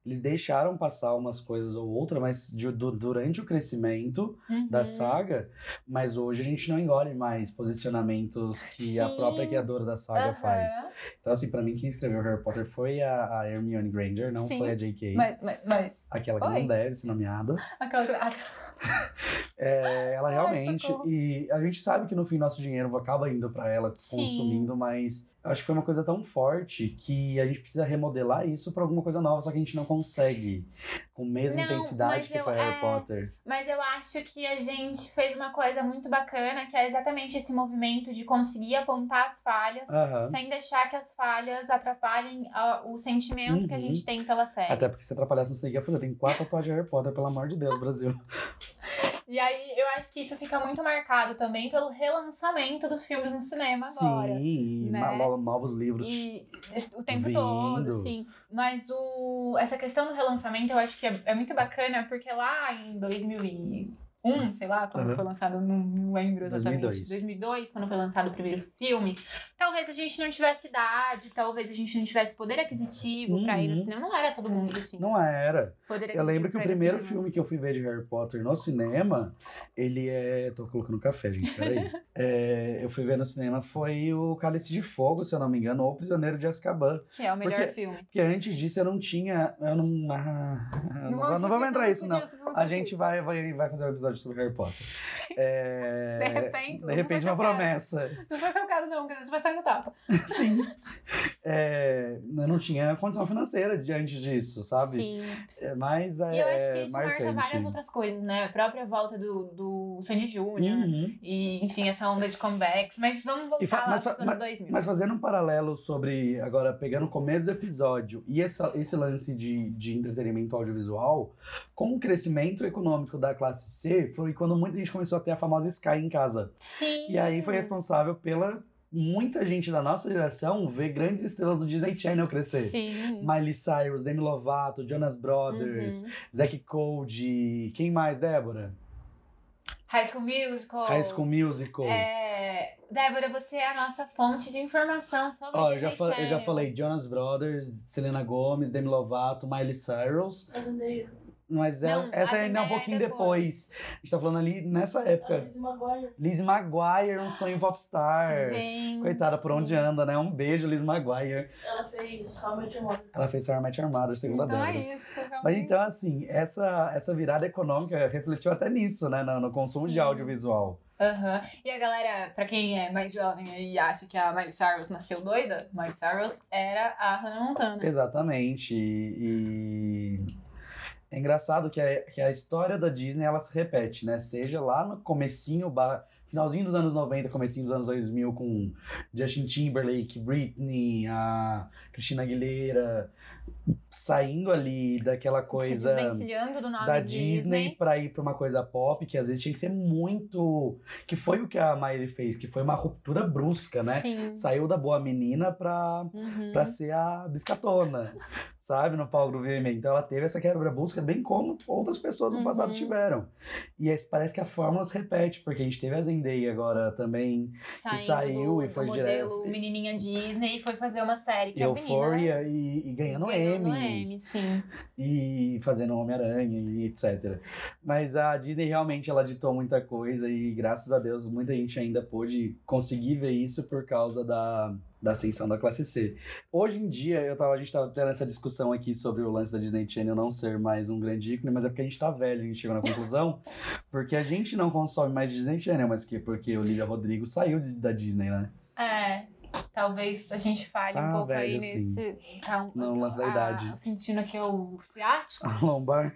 Speaker 2: Eles deixaram passar umas coisas ou outra, mas de- du- durante o crescimento
Speaker 1: Uhum.
Speaker 2: da saga, mas hoje a gente não engole mais posicionamentos que a
Speaker 1: Sim.
Speaker 2: própria criadora da saga
Speaker 1: Aham.
Speaker 2: faz. Então, assim, pra mim, quem escreveu Harry Potter foi a, a Hermione Granger, não
Speaker 1: Sim.
Speaker 2: foi a J.K.
Speaker 1: Mas, mas, mas
Speaker 2: Aquela que
Speaker 1: Foi.
Speaker 2: não deve ser nomeada.
Speaker 1: aquela, aquela- *laughs*
Speaker 2: É, ela
Speaker 1: Ai,
Speaker 2: realmente.
Speaker 1: socorro.
Speaker 2: e a gente sabe que no fim nosso dinheiro acaba indo pra ela
Speaker 1: Sim.
Speaker 2: consumindo, mas eu acho que foi uma coisa tão forte que a gente precisa remodelar isso pra alguma coisa nova, só que a gente não consegue com a mesma
Speaker 1: Não,
Speaker 2: intensidade que
Speaker 1: eu-
Speaker 2: foi Harry
Speaker 1: é,
Speaker 2: Potter.
Speaker 1: Mas eu acho que a gente fez uma coisa muito bacana, que é exatamente esse movimento de conseguir apontar as falhas,
Speaker 2: Aham.
Speaker 1: sem deixar que as falhas atrapalhem o sentimento que a
Speaker 2: Uhum.
Speaker 1: gente tem pela série.
Speaker 2: Até porque se atrapalhasse, não sei o que ia fazer. Tem quatro tatuagens de Harry Potter, pelo amor de Deus, Brasil.
Speaker 1: E aí eu acho que isso fica muito marcado também pelo relançamento dos filmes no cinema agora.
Speaker 2: Sim,
Speaker 1: né?
Speaker 2: novos livros.
Speaker 1: E o tempo
Speaker 2: Vindo.
Speaker 1: todo, sim. Mas o, essa questão do relançamento eu acho que é, é muito bacana, porque lá em 2001, sei lá, quando
Speaker 2: Uhum.
Speaker 1: foi lançado, não, não lembro exatamente.
Speaker 2: 2002.
Speaker 1: 2002, quando foi lançado o primeiro filme. Talvez a gente não tivesse idade, talvez a gente não tivesse poder aquisitivo pra ir no
Speaker 2: Uhum.
Speaker 1: cinema. Não era todo mundo que tinha
Speaker 2: Não era. Eu lembro que o primeiro filme que eu fui ver de Harry Potter no cinema, ele é. Tô colocando café, gente, peraí. *laughs* É, eu fui ver no cinema foi o Cálice de Fogo, se eu não me engano, ou o Prisioneiro de Azkaban.
Speaker 1: Que é o melhor
Speaker 2: Porque-
Speaker 1: filme.
Speaker 2: Porque antes disso eu não tinha. Eu não. *laughs* ah, não, vou- não vamos entrar nisso, não. A gente vai, vai, vai fazer um episódio sobre Harry Potter. *laughs* É,
Speaker 1: De repente,
Speaker 2: De repente, uma
Speaker 1: quero.
Speaker 2: promessa.
Speaker 1: Não sei se eu quero, não, porque a gente vai sair no tapa. *laughs*
Speaker 2: Sim. É, eu não tinha condição financeira diante disso, sabe?
Speaker 1: Sim.
Speaker 2: É, Mas é
Speaker 1: E eu acho que isso
Speaker 2: marcante.
Speaker 1: marca várias outras coisas, né? A própria volta do, do Sandy Júnior.
Speaker 2: Uhum.
Speaker 1: E, enfim, essa onda de comebacks. Mas vamos voltar
Speaker 2: fa-
Speaker 1: lá
Speaker 2: mas
Speaker 1: para
Speaker 2: fa-
Speaker 1: os anos 2000.
Speaker 2: Mas fazendo um paralelo sobre, agora pegando o começo do episódio e essa, esse lance de, de entretenimento audiovisual, com o crescimento econômico da classe C, foi quando muita gente começou a ter a famosa Sky em casa.
Speaker 1: Sim.
Speaker 2: E aí foi responsável pela muita gente da nossa geração ver grandes estrelas do Disney Channel crescer.
Speaker 1: Sim.
Speaker 2: Miley Cyrus, Demi Lovato, Jonas Brothers,
Speaker 1: Uhum.
Speaker 2: Zack Code, quem mais, Débora?
Speaker 1: High School Musical.
Speaker 2: High School Musical.
Speaker 1: É... Débora, você é a nossa fonte de informação sobre
Speaker 2: Ó,
Speaker 1: o
Speaker 2: eu já,
Speaker 1: Disney
Speaker 2: fa- eu já falei Jonas Brothers, Selena Gomez, Demi Lovato, Miley Cyrus.
Speaker 3: Zendaya.
Speaker 2: Mas é-
Speaker 1: Não,
Speaker 2: essa ainda é um
Speaker 1: é
Speaker 2: pouquinho
Speaker 1: depois.
Speaker 2: depois. A gente tá falando ali nessa época.
Speaker 3: Lizzie McGuire.
Speaker 2: Liz Maguire, um sonho popstar.
Speaker 1: Gente.
Speaker 2: Coitada, por onde anda, né? Um beijo, Liz Maguire.
Speaker 3: Ela fez How Met Your Mother.
Speaker 2: Ela fez How I Met Your Mother, segunda
Speaker 1: Então
Speaker 2: Débora.
Speaker 1: é isso.
Speaker 2: Mas
Speaker 1: realmente.
Speaker 2: então, assim, essa, essa virada econômica refletiu até nisso, né? No, no consumo de
Speaker 1: Sim.
Speaker 2: audiovisual.
Speaker 1: Aham. E a galera, pra quem é mais jovem e acha que a Miley Cyrus nasceu doida, Miley Cyrus era a Hannah Montana.
Speaker 2: Exatamente. E é engraçado que a, que a história da Disney ela se repete, né? Seja lá no comecinho, finalzinho dos anos 90, comecinho dos anos 2000 com Justin Timberlake, Britney, a Christina Aguilera, saindo ali daquela coisa
Speaker 1: desvencilhando do nome
Speaker 2: da Disney, pra ir pra uma coisa pop, que às vezes tinha que ser muito. Que foi o que a Miley fez, que foi uma ruptura brusca, né?
Speaker 1: Sim.
Speaker 2: Saiu da boa menina pra,
Speaker 1: Uhum.
Speaker 2: pra ser a biscatona, sabe? No palco do VMA. Então ela teve essa quebra brusca, bem como outras pessoas no passado
Speaker 1: Uhum.
Speaker 2: tiveram. E esse- parece que a fórmula se repete, porque a gente teve a Zendaya agora também
Speaker 1: saiu,
Speaker 2: saiu
Speaker 1: do,
Speaker 2: e foi direto.
Speaker 1: modelo menininha Disney e foi fazer uma série que é menina, né?
Speaker 2: Euphoria e, e ganhando
Speaker 1: Ganhando
Speaker 2: Emmy.
Speaker 1: Emmy, sim.
Speaker 2: e fazendo Homem-Aranha e etc. Mas a Disney realmente ela ditou muita coisa e graças a Deus muita gente ainda pôde conseguir ver isso por causa da, da ascensão da classe C. Hoje em dia, eu tava, a gente tava tendo essa discussão aqui sobre o lance da Disney Channel não ser mais um grande ícone, mas é porque a gente tá velho, a gente chegou na conclusão, *laughs* porque a gente não consome mais Disney Channel, mas que porque Olivia Rodrigo saiu de- da Disney, né?
Speaker 1: É, talvez a gente fale um pouco aí
Speaker 2: velho, sim.
Speaker 1: nesse. Tá, um-
Speaker 2: No lance da idade.
Speaker 1: Sentindo aqui o *laughs* ciático
Speaker 2: A lombar.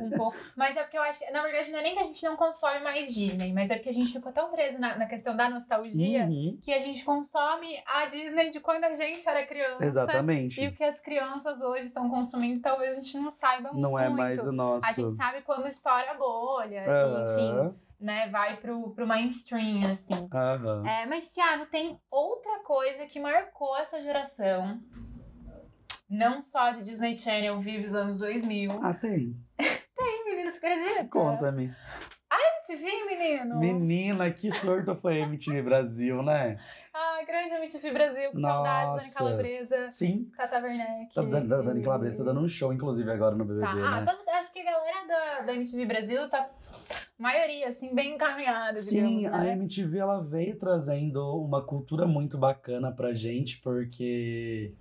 Speaker 1: um pouco. Mas é porque eu acho que, na verdade, não é nem que a gente não consome mais Disney, mas é porque a gente ficou tão preso na, na questão da nostalgia
Speaker 2: Uhum,
Speaker 1: que a gente consome a Disney de quando a gente era criança.
Speaker 2: exatamente.
Speaker 1: E o que as crianças hoje estão consumindo, talvez a gente não saiba muito.
Speaker 2: Não é mais o nosso.
Speaker 1: A gente sabe quando estoura a bolha, enfim,
Speaker 2: Aham,
Speaker 1: né? Vai pro, pro mainstream, assim.
Speaker 2: aham.
Speaker 1: É, mas, Thiago, tem outra coisa que marcou essa geração. Não só de Disney Channel vive os anos 2000.
Speaker 2: Ah, tem. *laughs*
Speaker 1: Tem, menino, você acredita?
Speaker 2: Conta-me.
Speaker 1: MTV, menino?
Speaker 2: Menina, que surto foi MTV Brasil, né?
Speaker 1: Ah, grande MTV Brasil, que saudade, Dani. Calabresa,
Speaker 2: Sim.
Speaker 1: Tata Werneck.
Speaker 2: A Dan- a Dani Calabresa tá dando um show, inclusive, agora no BBB,
Speaker 1: Tá,
Speaker 2: né?
Speaker 1: ah, todo- acho que a galera da, da MTV Brasil tá, maioria, assim, bem encaminhada,
Speaker 2: Sim,
Speaker 1: digamos,
Speaker 2: a
Speaker 1: né?
Speaker 2: MTV ela veio trazendo uma cultura muito bacana pra gente, porque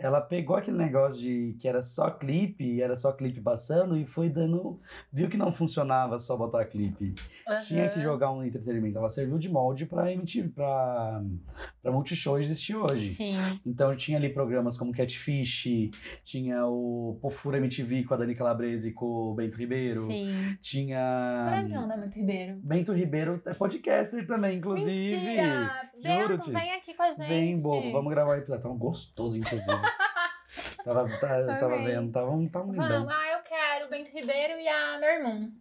Speaker 2: ela pegou aquele negócio de que era só clipe, era só clipe passando, e foi dando. Viu que não funcionava só botar clipe. Tinha que jogar um entretenimento. Ela serviu de molde pra MTV, pra, pra Multishow existir hoje.
Speaker 1: Sim.
Speaker 2: Então tinha ali programas como Catfish, tinha o Pofura MTV com a Dani Calabresa e com o Bento Ribeiro.
Speaker 1: Sim.
Speaker 2: Tinha.
Speaker 1: Por onde anda, Bento Ribeiro?
Speaker 2: Bento Ribeiro é podcaster também, inclusive.
Speaker 1: Mentira! Bento, vem aqui com a gente.
Speaker 2: Bem bobo, vamos gravar o episódio. Tava gostoso, inclusive. *laughs* tava, tá- tava vendo, tava, um- tava um lindão.
Speaker 1: Vamos, ah, eu quero o Bento Ribeiro e a meu irmão.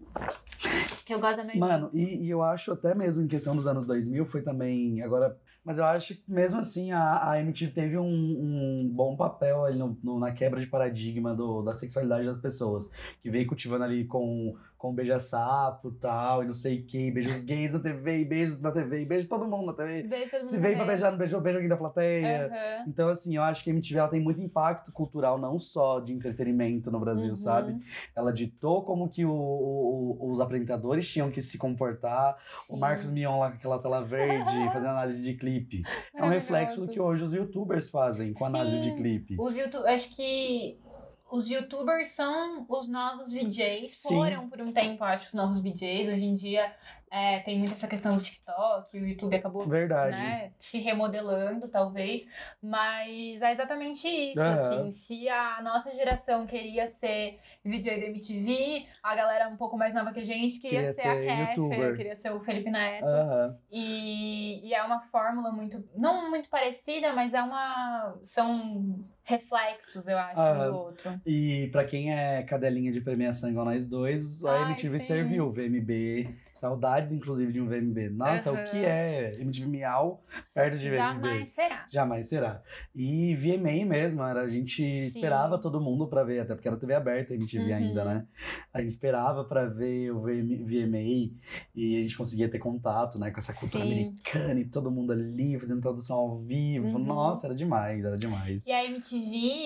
Speaker 1: Que eu gosto da minha irmã.
Speaker 2: Mano, e, e eu acho até mesmo em questão dos anos 2000 foi também agora, mas eu acho que mesmo assim a, a MTV teve um, um bom papel ali no, no- na quebra de paradigma do, da sexualidade das pessoas, que veio cultivando ali com com beija-sapo tal, e não sei o que, beijos gays na TV, e beijos na TV, e beijo todo mundo na TV.
Speaker 1: Beijo todo mundo
Speaker 2: Se veio pra beijar, não beijou, beijo alguém da plateia.
Speaker 1: Aham.
Speaker 2: Então, assim, eu acho que a MTV ela tem muito impacto cultural, não só de entretenimento no Brasil,
Speaker 1: Uhum.
Speaker 2: sabe? Ela ditou como que o- o- os apresentadores tinham que se comportar. O
Speaker 1: Sim.
Speaker 2: Marcos Mion lá com aquela tela verde, *laughs* fazendo análise de clipe. É um reflexo do que hoje os youtubers fazem com análise
Speaker 1: Sim.
Speaker 2: de clipe.
Speaker 1: Os YouTube, acho que os youtubers são os novos VJs.
Speaker 2: Sim.
Speaker 1: Foram por um tempo, acho, os novos VJs. Hoje em dia é, tem muito essa questão do TikTok, o YouTube acabou né, se remodelando, talvez. Mas é exatamente isso,
Speaker 2: Aham.
Speaker 1: assim. Se a nossa geração queria ser VJ da MTV, a galera um pouco mais nova que a gente queria,
Speaker 2: Queria
Speaker 1: ser,
Speaker 2: ser
Speaker 1: a Kéfera, queria ser o Felipe Neto.
Speaker 2: Aham.
Speaker 1: E, e é uma fórmula muito. Não muito parecida, mas é uma. São reflexos, eu acho,
Speaker 2: Aham.
Speaker 1: do outro.
Speaker 2: E pra quem é cadelinha de premiação igual nós dois, a
Speaker 1: Ai,
Speaker 2: MTV
Speaker 1: sim.
Speaker 2: serviu VMB. Saudades, inclusive, de um VMB. Nossa,
Speaker 1: Aham.
Speaker 2: o que é MTV Miau perto de VMB?
Speaker 1: Jamais será.
Speaker 2: Jamais será. E VMA mesmo, era, a gente esperava todo mundo pra ver, até porque era TV aberta, MTV
Speaker 1: Uhum.
Speaker 2: ainda, né? A gente esperava pra ver o VM VMA e a gente conseguia ter contato, né, com essa cultura
Speaker 1: Sim.
Speaker 2: americana e todo mundo ali fazendo tradução ao vivo.
Speaker 1: Uhum.
Speaker 2: Nossa, era demais, era demais.
Speaker 1: E a MTV,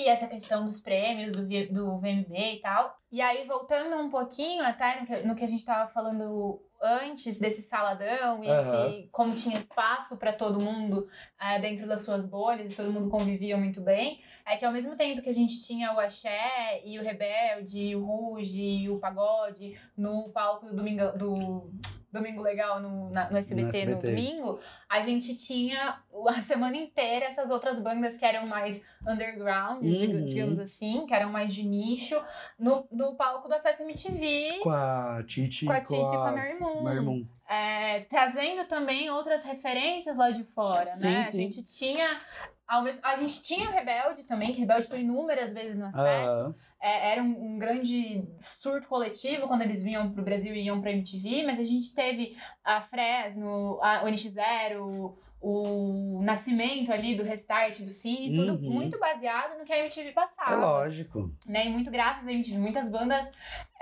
Speaker 1: essa questão dos prêmios, do, V- do VMB e tal. E aí, voltando um pouquinho até no que, no que a gente tava falando antes desse saladão e
Speaker 2: Aham.
Speaker 1: esse, como tinha espaço para todo mundo eh, dentro das suas bolhas e todo mundo convivia muito bem, é que ao mesmo tempo que a gente tinha o axé e o rebelde, e o ruge e o pagode no palco do domingo, do Domingo Legal no, na- no, SBT, no
Speaker 2: SBT.
Speaker 1: domingo, a gente tinha a semana inteira essas outras bandas que eram mais underground,
Speaker 2: Uhum.
Speaker 1: digamos assim, que eram mais de nicho, no, no palco do Acesso MTV,
Speaker 2: Com a Titi
Speaker 1: com a Titi e com a
Speaker 2: a
Speaker 1: Mermoon.
Speaker 2: Mermoon.
Speaker 1: É, trazendo também outras referências lá de fora,
Speaker 2: Sim,
Speaker 1: né?
Speaker 2: sim.
Speaker 1: A gente tinha. Ao mesmo, a gente tinha o Rebelde também, que Rebelde foi inúmeras vezes no acesso. É, era um, um grande surto coletivo quando eles vinham pro Brasil e iam pra MTV, mas a gente teve a Fresno, a, o NX0, o nascimento ali do Restart, do Cine, tudo
Speaker 2: Uhum.
Speaker 1: muito baseado no que a MTV
Speaker 2: É
Speaker 1: passava.
Speaker 2: lógico.
Speaker 1: né? E muito graças à MTV, muitas bandas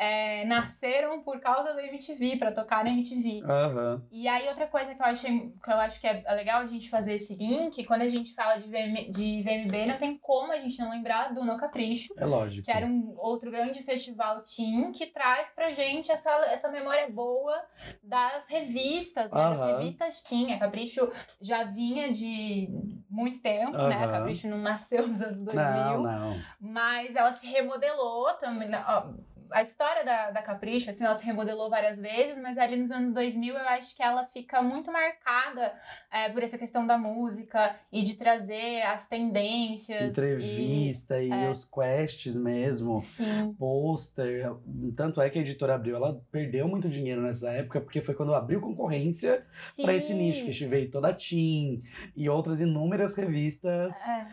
Speaker 1: é, nasceram por causa da MTV, pra tocar na MTV.
Speaker 2: Aham.
Speaker 1: E aí, outra coisa que eu, achei, que eu acho que é legal a gente fazer esse link, quando a gente fala de, VM, de VMB, não tem como a gente não lembrar do No Capricho,
Speaker 2: É lógico.
Speaker 1: que era um outro grande festival teen que traz pra gente essa, essa memória boa das revistas, né? Das
Speaker 2: Aham.
Speaker 1: revistas teen. A Capricho já vinha de muito tempo, né? A. Capricho não nasceu nos anos 2000.
Speaker 2: Não, não.
Speaker 1: Mas ela se remodelou também. ó, A história da, da Capricho, assim, ela se remodelou várias vezes, mas ali nos anos 2000 eu acho que ela fica muito marcada é, por essa questão da música e de trazer as tendências.
Speaker 2: Entrevista e,
Speaker 1: é.
Speaker 2: os quests mesmo.
Speaker 1: E, sim,
Speaker 2: Pôster. Tanto é que a editora Abril ela perdeu muito dinheiro nessa época, porque foi quando abriu concorrência para esse nicho, que veio toda a Teen e outras inúmeras revistas
Speaker 1: É,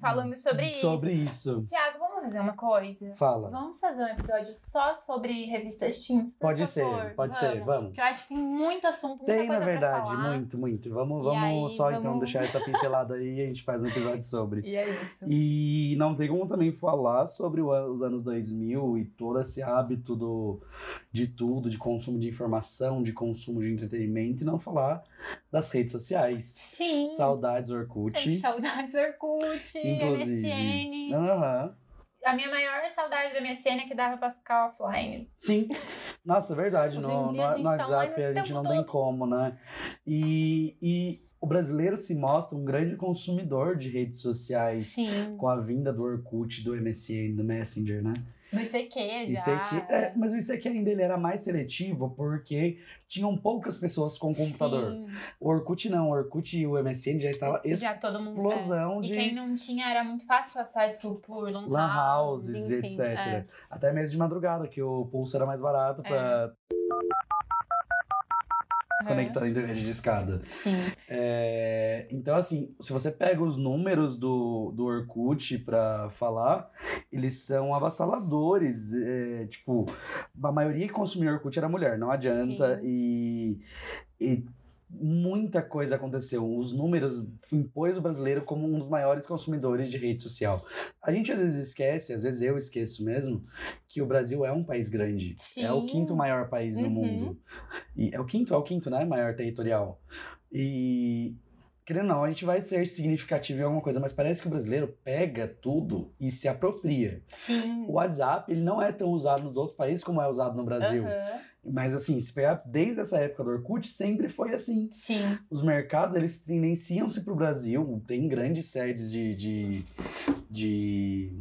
Speaker 1: falando sobre, isso.
Speaker 2: sobre isso.
Speaker 1: Tiago, vamos fazer uma coisa?
Speaker 2: Fala.
Speaker 1: Vamos fazer um episódio só sobre revistas teens,
Speaker 2: Pode ser,
Speaker 1: favor?
Speaker 2: pode ser, vamos.
Speaker 1: Porque eu acho que tem muito assunto, muita
Speaker 2: Tem, na verdade, muito, muito. Vamos,
Speaker 1: E
Speaker 2: vamos
Speaker 1: aí,
Speaker 2: só então
Speaker 1: vamos-
Speaker 2: deixar essa pincelada aí e a gente faz um episódio sobre. *laughs*
Speaker 1: E é isso.
Speaker 2: E não tem como também falar sobre os anos 2000 e todo esse hábito do, de tudo, de consumo de informação, de consumo de entretenimento, e não falar das redes sociais.
Speaker 1: Sim.
Speaker 2: Saudades Orkut.
Speaker 1: Saudades Orkut,
Speaker 2: Inclusive.
Speaker 1: MSN.
Speaker 2: Aham.
Speaker 1: A minha maior saudade da MSN é que dava pra ficar offline.
Speaker 2: Sim. Nossa, é verdade.
Speaker 1: Hoje
Speaker 2: No, no, no
Speaker 1: tá
Speaker 2: WhatsApp
Speaker 1: online o
Speaker 2: a gente
Speaker 1: tempo
Speaker 2: não tem
Speaker 1: todo.
Speaker 2: como, né? E, e o brasileiro se mostra um grande consumidor de redes sociais
Speaker 1: Sim.
Speaker 2: com a vinda do Orkut, do MSN, do Messenger, né?
Speaker 1: Do ICQ já.
Speaker 2: ICQ, é, mas o ICQ ainda ele era mais seletivo porque tinham poucas pessoas com computador.
Speaker 1: Sim.
Speaker 2: O Orkut não, o Orkut e o MSN já estava
Speaker 1: Já todo mundo.
Speaker 2: explosão
Speaker 1: é. E
Speaker 2: de
Speaker 1: quem não tinha era muito fácil acesso por lan,
Speaker 2: lan houses,
Speaker 1: enfim,
Speaker 2: etc.
Speaker 1: é.
Speaker 2: Até mesmo de madrugada, que o pulso era mais barato pra conectar a internet de escada.
Speaker 1: Sim.
Speaker 2: É, então, assim, se você pega os números do, do Orkut pra falar, eles são avassaladores. é, tipo, a maioria que consumia Orkut era mulher, não adianta.
Speaker 1: Sim.
Speaker 2: E, e muita coisa aconteceu. Os números impôs o brasileiro como um dos maiores consumidores de rede social. A gente às vezes esquece, às vezes eu esqueço mesmo, que o Brasil é um país grande. É o
Speaker 1: Sim.
Speaker 2: quinto maior país no
Speaker 1: Uhum.
Speaker 2: mundo. E é o quinto, é o quinto, né? Maior territorial. E querendo ou não, a gente vai ser significativo em alguma coisa, mas parece que o brasileiro pega tudo e se apropria.
Speaker 1: Sim.
Speaker 2: O WhatsApp, ele não é tão usado nos outros países como é usado no Brasil.
Speaker 1: Aham.
Speaker 2: Mas assim, se pegar desde essa época do Orkut, sempre foi assim.
Speaker 1: Sim.
Speaker 2: Os mercados, eles tendenciam-se para o Brasil. Tem grandes sedes de, de, de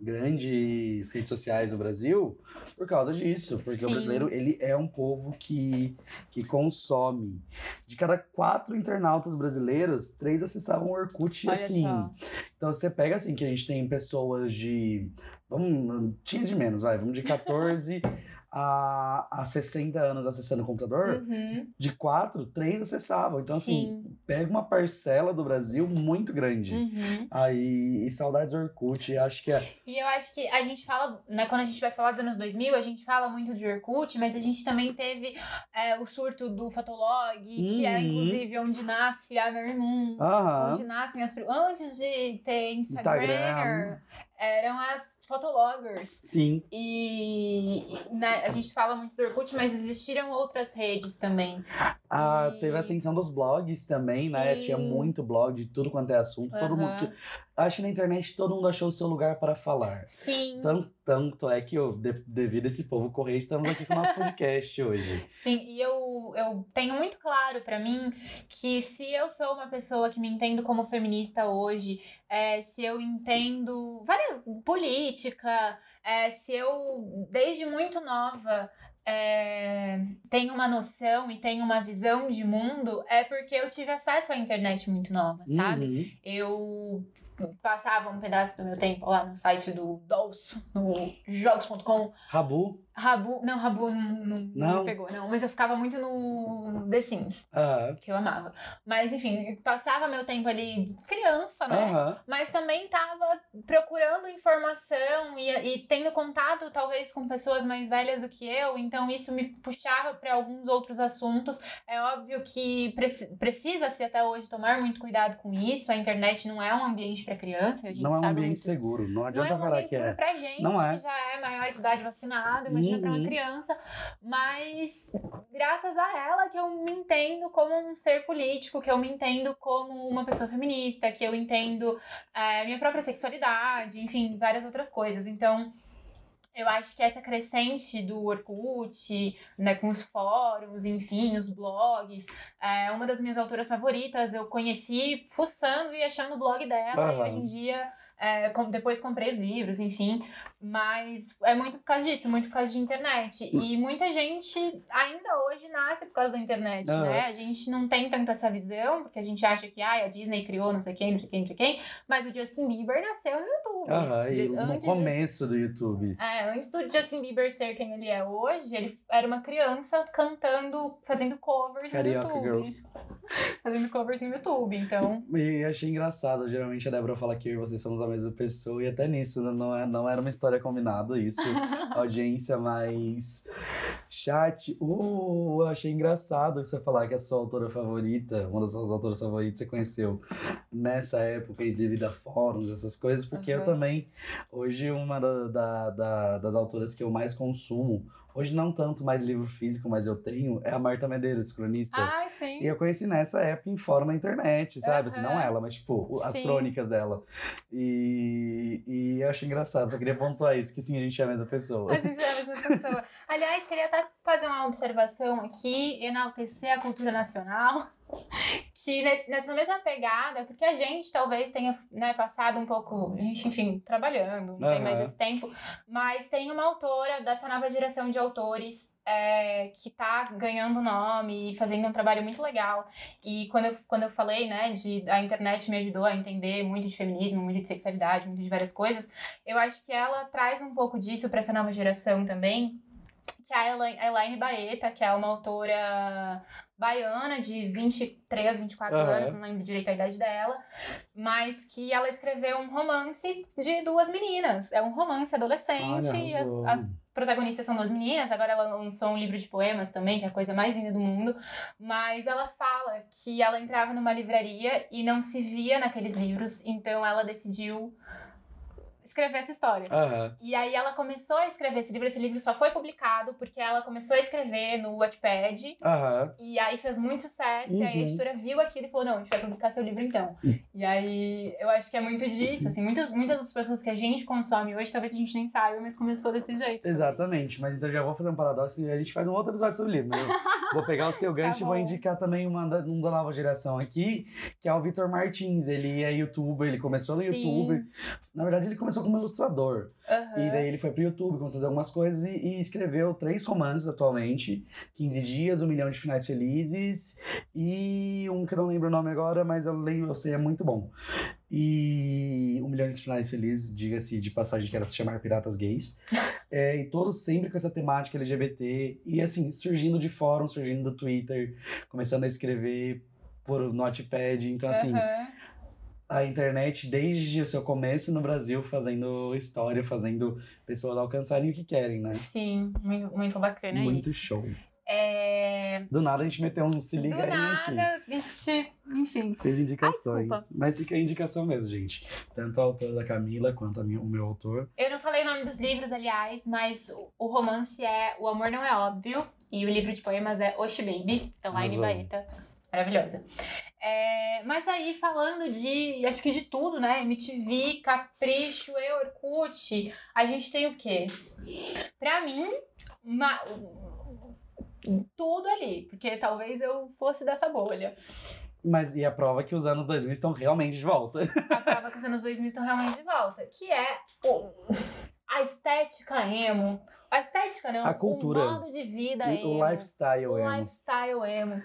Speaker 2: grandes redes sociais no Brasil por causa disso. Porque o
Speaker 1: Sim.
Speaker 2: brasileiro, ele é um povo que, que consome. De cada quatro internautas brasileiros, três acessavam o Orkut
Speaker 1: Olha
Speaker 2: assim.
Speaker 1: só.
Speaker 2: Então você pega assim, que a gente tem pessoas de. Vamos, tinha de menos, vai, vamos de 14 a, a 60 anos acessando o computador.
Speaker 1: Uhum.
Speaker 2: De quatro, três acessavam. Então, assim,
Speaker 1: Sim.
Speaker 2: pega uma parcela do Brasil muito grande.
Speaker 1: Uhum.
Speaker 2: Aí, e saudades Orkut, acho que é.
Speaker 1: E eu acho que a gente fala, né, quando a gente vai falar dos anos 2000, a gente fala muito de Orkut, mas a gente também teve é, o surto do Fotolog, que é
Speaker 2: Uhum.
Speaker 1: inclusive onde nasce a Nermum,
Speaker 2: Aham.
Speaker 1: onde nascem as... Antes de ter Instagram,
Speaker 2: Instagram.
Speaker 1: eram as fotologgers.
Speaker 2: Sim.
Speaker 1: E né, a gente fala muito do Orkut, mas existiram outras redes também.
Speaker 2: Ah,
Speaker 1: E-
Speaker 2: teve a ascensão dos blogs também, né?
Speaker 1: Sim.
Speaker 2: Tinha muito blog de tudo quanto é assunto. Todo mundo. Acho que na internet todo mundo achou o seu lugar para falar.
Speaker 1: Sim.
Speaker 2: Tanto, tanto é que, eu, de- devido a esse povo correr, estamos aqui com o nosso podcast hoje. *laughs*
Speaker 1: Sim, e eu, eu tenho muito claro pra mim que se eu sou uma pessoa que me entendo como feminista hoje, é, se eu entendo várias política, é, se eu desde muito nova é, tenho uma noção e tenho uma visão de mundo, é porque eu tive acesso à internet muito nova, sabe?
Speaker 2: Uhum.
Speaker 1: Eu passava um pedaço do meu tempo lá no site do DOS, no jogos.com,
Speaker 2: Rabu.
Speaker 1: Rabu. Não, Rabu não, não, não
Speaker 2: Não?
Speaker 1: me pegou, não. Mas eu ficava muito no The Sims,
Speaker 2: Aham.
Speaker 1: que eu amava. Mas, enfim, passava meu tempo ali de criança, né?
Speaker 2: Aham.
Speaker 1: Mas também tava procurando informação e, e tendo contato, talvez, com pessoas mais velhas do que eu. Então, isso me puxava para alguns outros assuntos. É óbvio que preci- precisa-se até hoje tomar muito cuidado com isso. A internet não é um ambiente para criança. A gente
Speaker 2: Não é um ambiente
Speaker 1: muito
Speaker 2: seguro. Não
Speaker 1: não
Speaker 2: adianta
Speaker 1: é um
Speaker 2: falar que é.
Speaker 1: pra gente,
Speaker 2: Não é.
Speaker 1: que já é maior de idade vacinado. Imagina imagina pra uma
Speaker 2: Uhum.
Speaker 1: criança. Mas graças a ela que eu me entendo como um ser político, que eu me entendo como uma pessoa feminista, que eu entendo é, minha própria sexualidade, enfim, várias outras coisas. Então, eu acho que essa crescente do Orkut, né, com os fóruns, enfim, os blogs, é uma das minhas autoras favoritas. Eu conheci fuçando e achando o blog dela, e
Speaker 2: Aham.
Speaker 1: hoje em dia, é, com- depois comprei os livros, enfim. Mas é muito por causa disso, muito por causa de internet. E muita gente ainda hoje nasce por causa da internet,
Speaker 2: Aham.
Speaker 1: né? A gente não tem tanto essa visão, porque a gente acha que ah, a Disney criou não sei quem, não sei quem, não sei quem. Mas o Justin Bieber nasceu no YouTube.
Speaker 2: E
Speaker 1: De-
Speaker 2: no
Speaker 1: antes de-
Speaker 2: começo do YouTube.
Speaker 1: é, antes do Justin Bieber ser quem ele é hoje, ele era uma criança cantando, fazendo covers
Speaker 2: Carioca
Speaker 1: no YouTube.
Speaker 2: Girls. *laughs*
Speaker 1: Fazendo covers no YouTube, então.
Speaker 2: E achei engraçado, geralmente a Débora fala que eu e você somos a mesma pessoa, e até nisso né, não, é, não era uma história combinada, isso, *laughs* audiência, mas. Chat, uh, achei engraçado você falar que a sua autora favorita, uma das suas autoras favoritas, você conheceu nessa época aí devido a fóruns, essas coisas, porque eu
Speaker 1: Uhum.
Speaker 2: também, hoje, uma da, da- da- das autoras que eu mais consumo, hoje não tanto mais livro físico, mas eu tenho, é a Marta Medeiros, cronista.
Speaker 1: Ai, sim.
Speaker 2: E eu conheci nessa época em fórum na internet, sabe? Assim, não ela, mas tipo, as
Speaker 1: Sim.
Speaker 2: crônicas dela. E, e eu acho engraçado, só queria pontuar isso, que sim, a gente é a mesma pessoa.
Speaker 1: A gente é a mesma pessoa. *laughs* Aliás, queria até fazer uma observação aqui, enaltecer a cultura nacional. Que nessa mesma pegada, porque a gente talvez tenha né, passado um pouco, a gente, enfim, trabalhando, não tem mais esse tempo, mas tem uma autora dessa nova geração de autores é, que tá ganhando nome e fazendo um trabalho muito legal. E quando eu, quando eu falei, né, de a internet me ajudou a entender muito de feminismo, muito de sexualidade, muito de várias coisas, eu acho que ela traz um pouco disso para essa nova geração também, que é a Elaine, Baeta, que é uma autora baiana de 23, 24
Speaker 2: Aham.
Speaker 1: anos, não lembro direito a idade dela, mas que ela escreveu um romance de duas meninas. É um romance adolescente,
Speaker 2: Olha,
Speaker 1: e as, as protagonistas são duas meninas, agora ela lançou um livro de poemas também, que é a coisa mais linda do mundo, mas ela fala que ela entrava numa livraria e não se via naqueles livros, então ela decidiu escrever essa história.
Speaker 2: Aham.
Speaker 1: E aí ela começou a escrever esse livro, esse livro só foi publicado porque ela começou a escrever no Wattpad,
Speaker 2: Aham.
Speaker 1: e aí fez muito sucesso, e aí a
Speaker 2: Uhum.
Speaker 1: editora viu aquilo e falou, não, a gente vai publicar seu livro então. E aí eu acho que é muito disso, assim, muitas, muitas das pessoas que a gente consome hoje, talvez a gente nem saiba, mas começou desse jeito. também.
Speaker 2: Exatamente, mas então já vou fazer um paradoxo e a gente faz um outro episódio sobre livro. né? vou pegar o seu *laughs* gancho e vou indicar também uma da, um da nova geração aqui, que é o Vitor Martins. Ele é youtuber, ele começou no
Speaker 1: Sim.
Speaker 2: YouTube. Na verdade, ele começou como ilustrador.
Speaker 1: Aham.
Speaker 2: E daí ele foi pro YouTube, começou a fazer algumas coisas e, e escreveu três romances atualmente. 15 Dias, Um Milhão de Finais Felizes e um que eu não lembro o nome agora, mas eu lembro, eu sei, é muito bom. E Um Milhão de Finais Felizes, diga-se de passagem, que era se chamar Piratas Gays. *laughs* É, e todos sempre com essa temática LGBT. E assim, surgindo de fórum, surgindo do Twitter, começando a escrever por Notepad. Então assim,
Speaker 1: Aham.
Speaker 2: A internet desde o seu começo no Brasil fazendo história, fazendo pessoas alcançarem o que querem, né?
Speaker 1: Sim, muito, muito bacana
Speaker 2: Muito
Speaker 1: isso.
Speaker 2: show.
Speaker 1: É...
Speaker 2: Do nada a gente meteu um se liga
Speaker 1: Do
Speaker 2: aí aqui.
Speaker 1: nada, gente, enfim.
Speaker 2: Fez indicações.
Speaker 1: Ai.
Speaker 2: Mas fica a indicação mesmo, gente. Tanto a autora da Camila quanto a minha- o meu autor.
Speaker 1: Eu não falei o nome dos livros, aliás, mas o- romance é O Amor Não É Óbvio e o livro de poemas é Oshi Baby, Elaine. Baeta. Maravilhosa. É, mas aí, falando de, acho que de tudo, né? MTV, Capricho e Orkut, a gente tem o quê? Pra mim, uma- tudo ali, porque talvez eu fosse dessa bolha.
Speaker 2: Mas e a prova que os anos 2000 estão realmente de volta. *laughs*
Speaker 1: a prova que os anos 2000 estão realmente de volta, que é o, a estética emo. A estética não,
Speaker 2: A cultura.
Speaker 1: o modo de vida
Speaker 2: o
Speaker 1: emo.
Speaker 2: lifestyle
Speaker 1: o
Speaker 2: emo.
Speaker 1: lifestyle emo.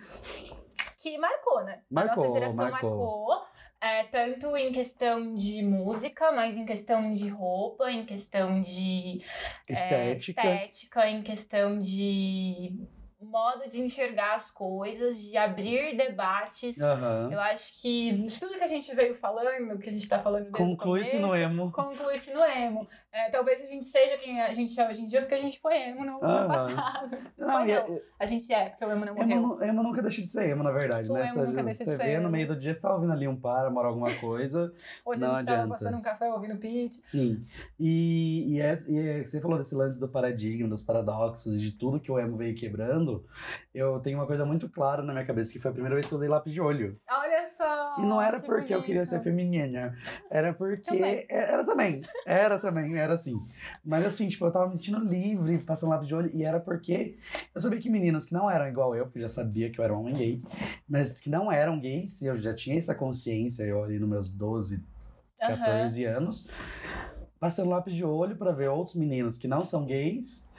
Speaker 1: Que marcou, né? a
Speaker 2: Marcou,
Speaker 1: nossa geração
Speaker 2: marcou.
Speaker 1: marcou. é, tanto em questão de música, mas em questão de roupa, em questão de é,
Speaker 2: Estética.
Speaker 1: estética, em questão de modo de enxergar as coisas, de abrir debates.
Speaker 2: Aham.
Speaker 1: Eu acho que de tudo que a gente veio falando, que a gente tá falando desde
Speaker 2: Conclui-se no emo.
Speaker 1: Conclui-se no emo. É, talvez a gente seja quem a gente é hoje em dia, porque a gente foi emo no
Speaker 2: Aham.
Speaker 1: passado. *laughs*
Speaker 2: Não,
Speaker 1: Foi
Speaker 2: e-
Speaker 1: não. A gente é, porque o emo não morreu.
Speaker 2: Emo, emo nunca deixa de ser emo, na verdade,
Speaker 1: O
Speaker 2: né?
Speaker 1: emo nunca
Speaker 2: Você-
Speaker 1: deixa de
Speaker 2: você
Speaker 1: ser
Speaker 2: vê no
Speaker 1: emo.
Speaker 2: meio do dia, você tá ouvindo ali um Paramore, alguma coisa.
Speaker 1: Hoje
Speaker 2: não
Speaker 1: a gente tava
Speaker 2: adianta.
Speaker 1: passando um café ouvindo Pitch.
Speaker 2: Sim. E, e, é- e é- você falou desse lance do paradigma, dos paradoxos, de tudo que o emo veio quebrando. Eu tenho uma coisa muito clara na minha cabeça, que foi a primeira vez que eu usei lápis de olho.
Speaker 1: Olha só!
Speaker 2: E não era
Speaker 1: que
Speaker 2: porque eu queria ser
Speaker 1: bonito.
Speaker 2: feminina. Era porque.
Speaker 1: Também.
Speaker 2: Era também. Era também, era assim. Mas assim, tipo, eu tava me sentindo livre, passando lápis de olho. E era porque eu sabia que meninos que não eram igual eu, porque eu já sabia que eu era um homem gay, mas que não eram gays, eu já tinha essa consciência, eu ali nos meus 12,
Speaker 1: Aham.
Speaker 2: 14 anos, passando lápis de olho pra ver outros meninos que não são gays.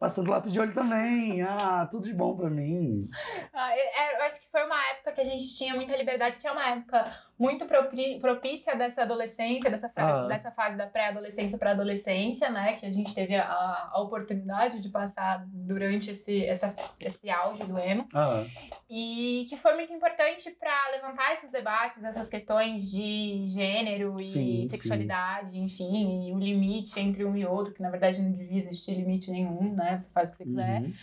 Speaker 2: Passando lápis de olho também. Ah, tudo de bom pra mim.
Speaker 1: Ah, é- é, eu acho que foi uma época que a gente tinha muita liberdade, que é uma época muito propícia dessa adolescência, dessa,
Speaker 2: Ah.
Speaker 1: dessa fase da pré-adolescência para adolescência, né? Que a gente teve a, a oportunidade de passar durante esse, essa, esse auge do emo.
Speaker 2: Ah,
Speaker 1: E que foi muito importante para levantar esses debates, essas questões de gênero e
Speaker 2: Sim,
Speaker 1: sexualidade, enfim, e o limite entre um e outro, que na verdade não devia existir limite nenhum, né? Você faz o que você quiser.
Speaker 2: uhum.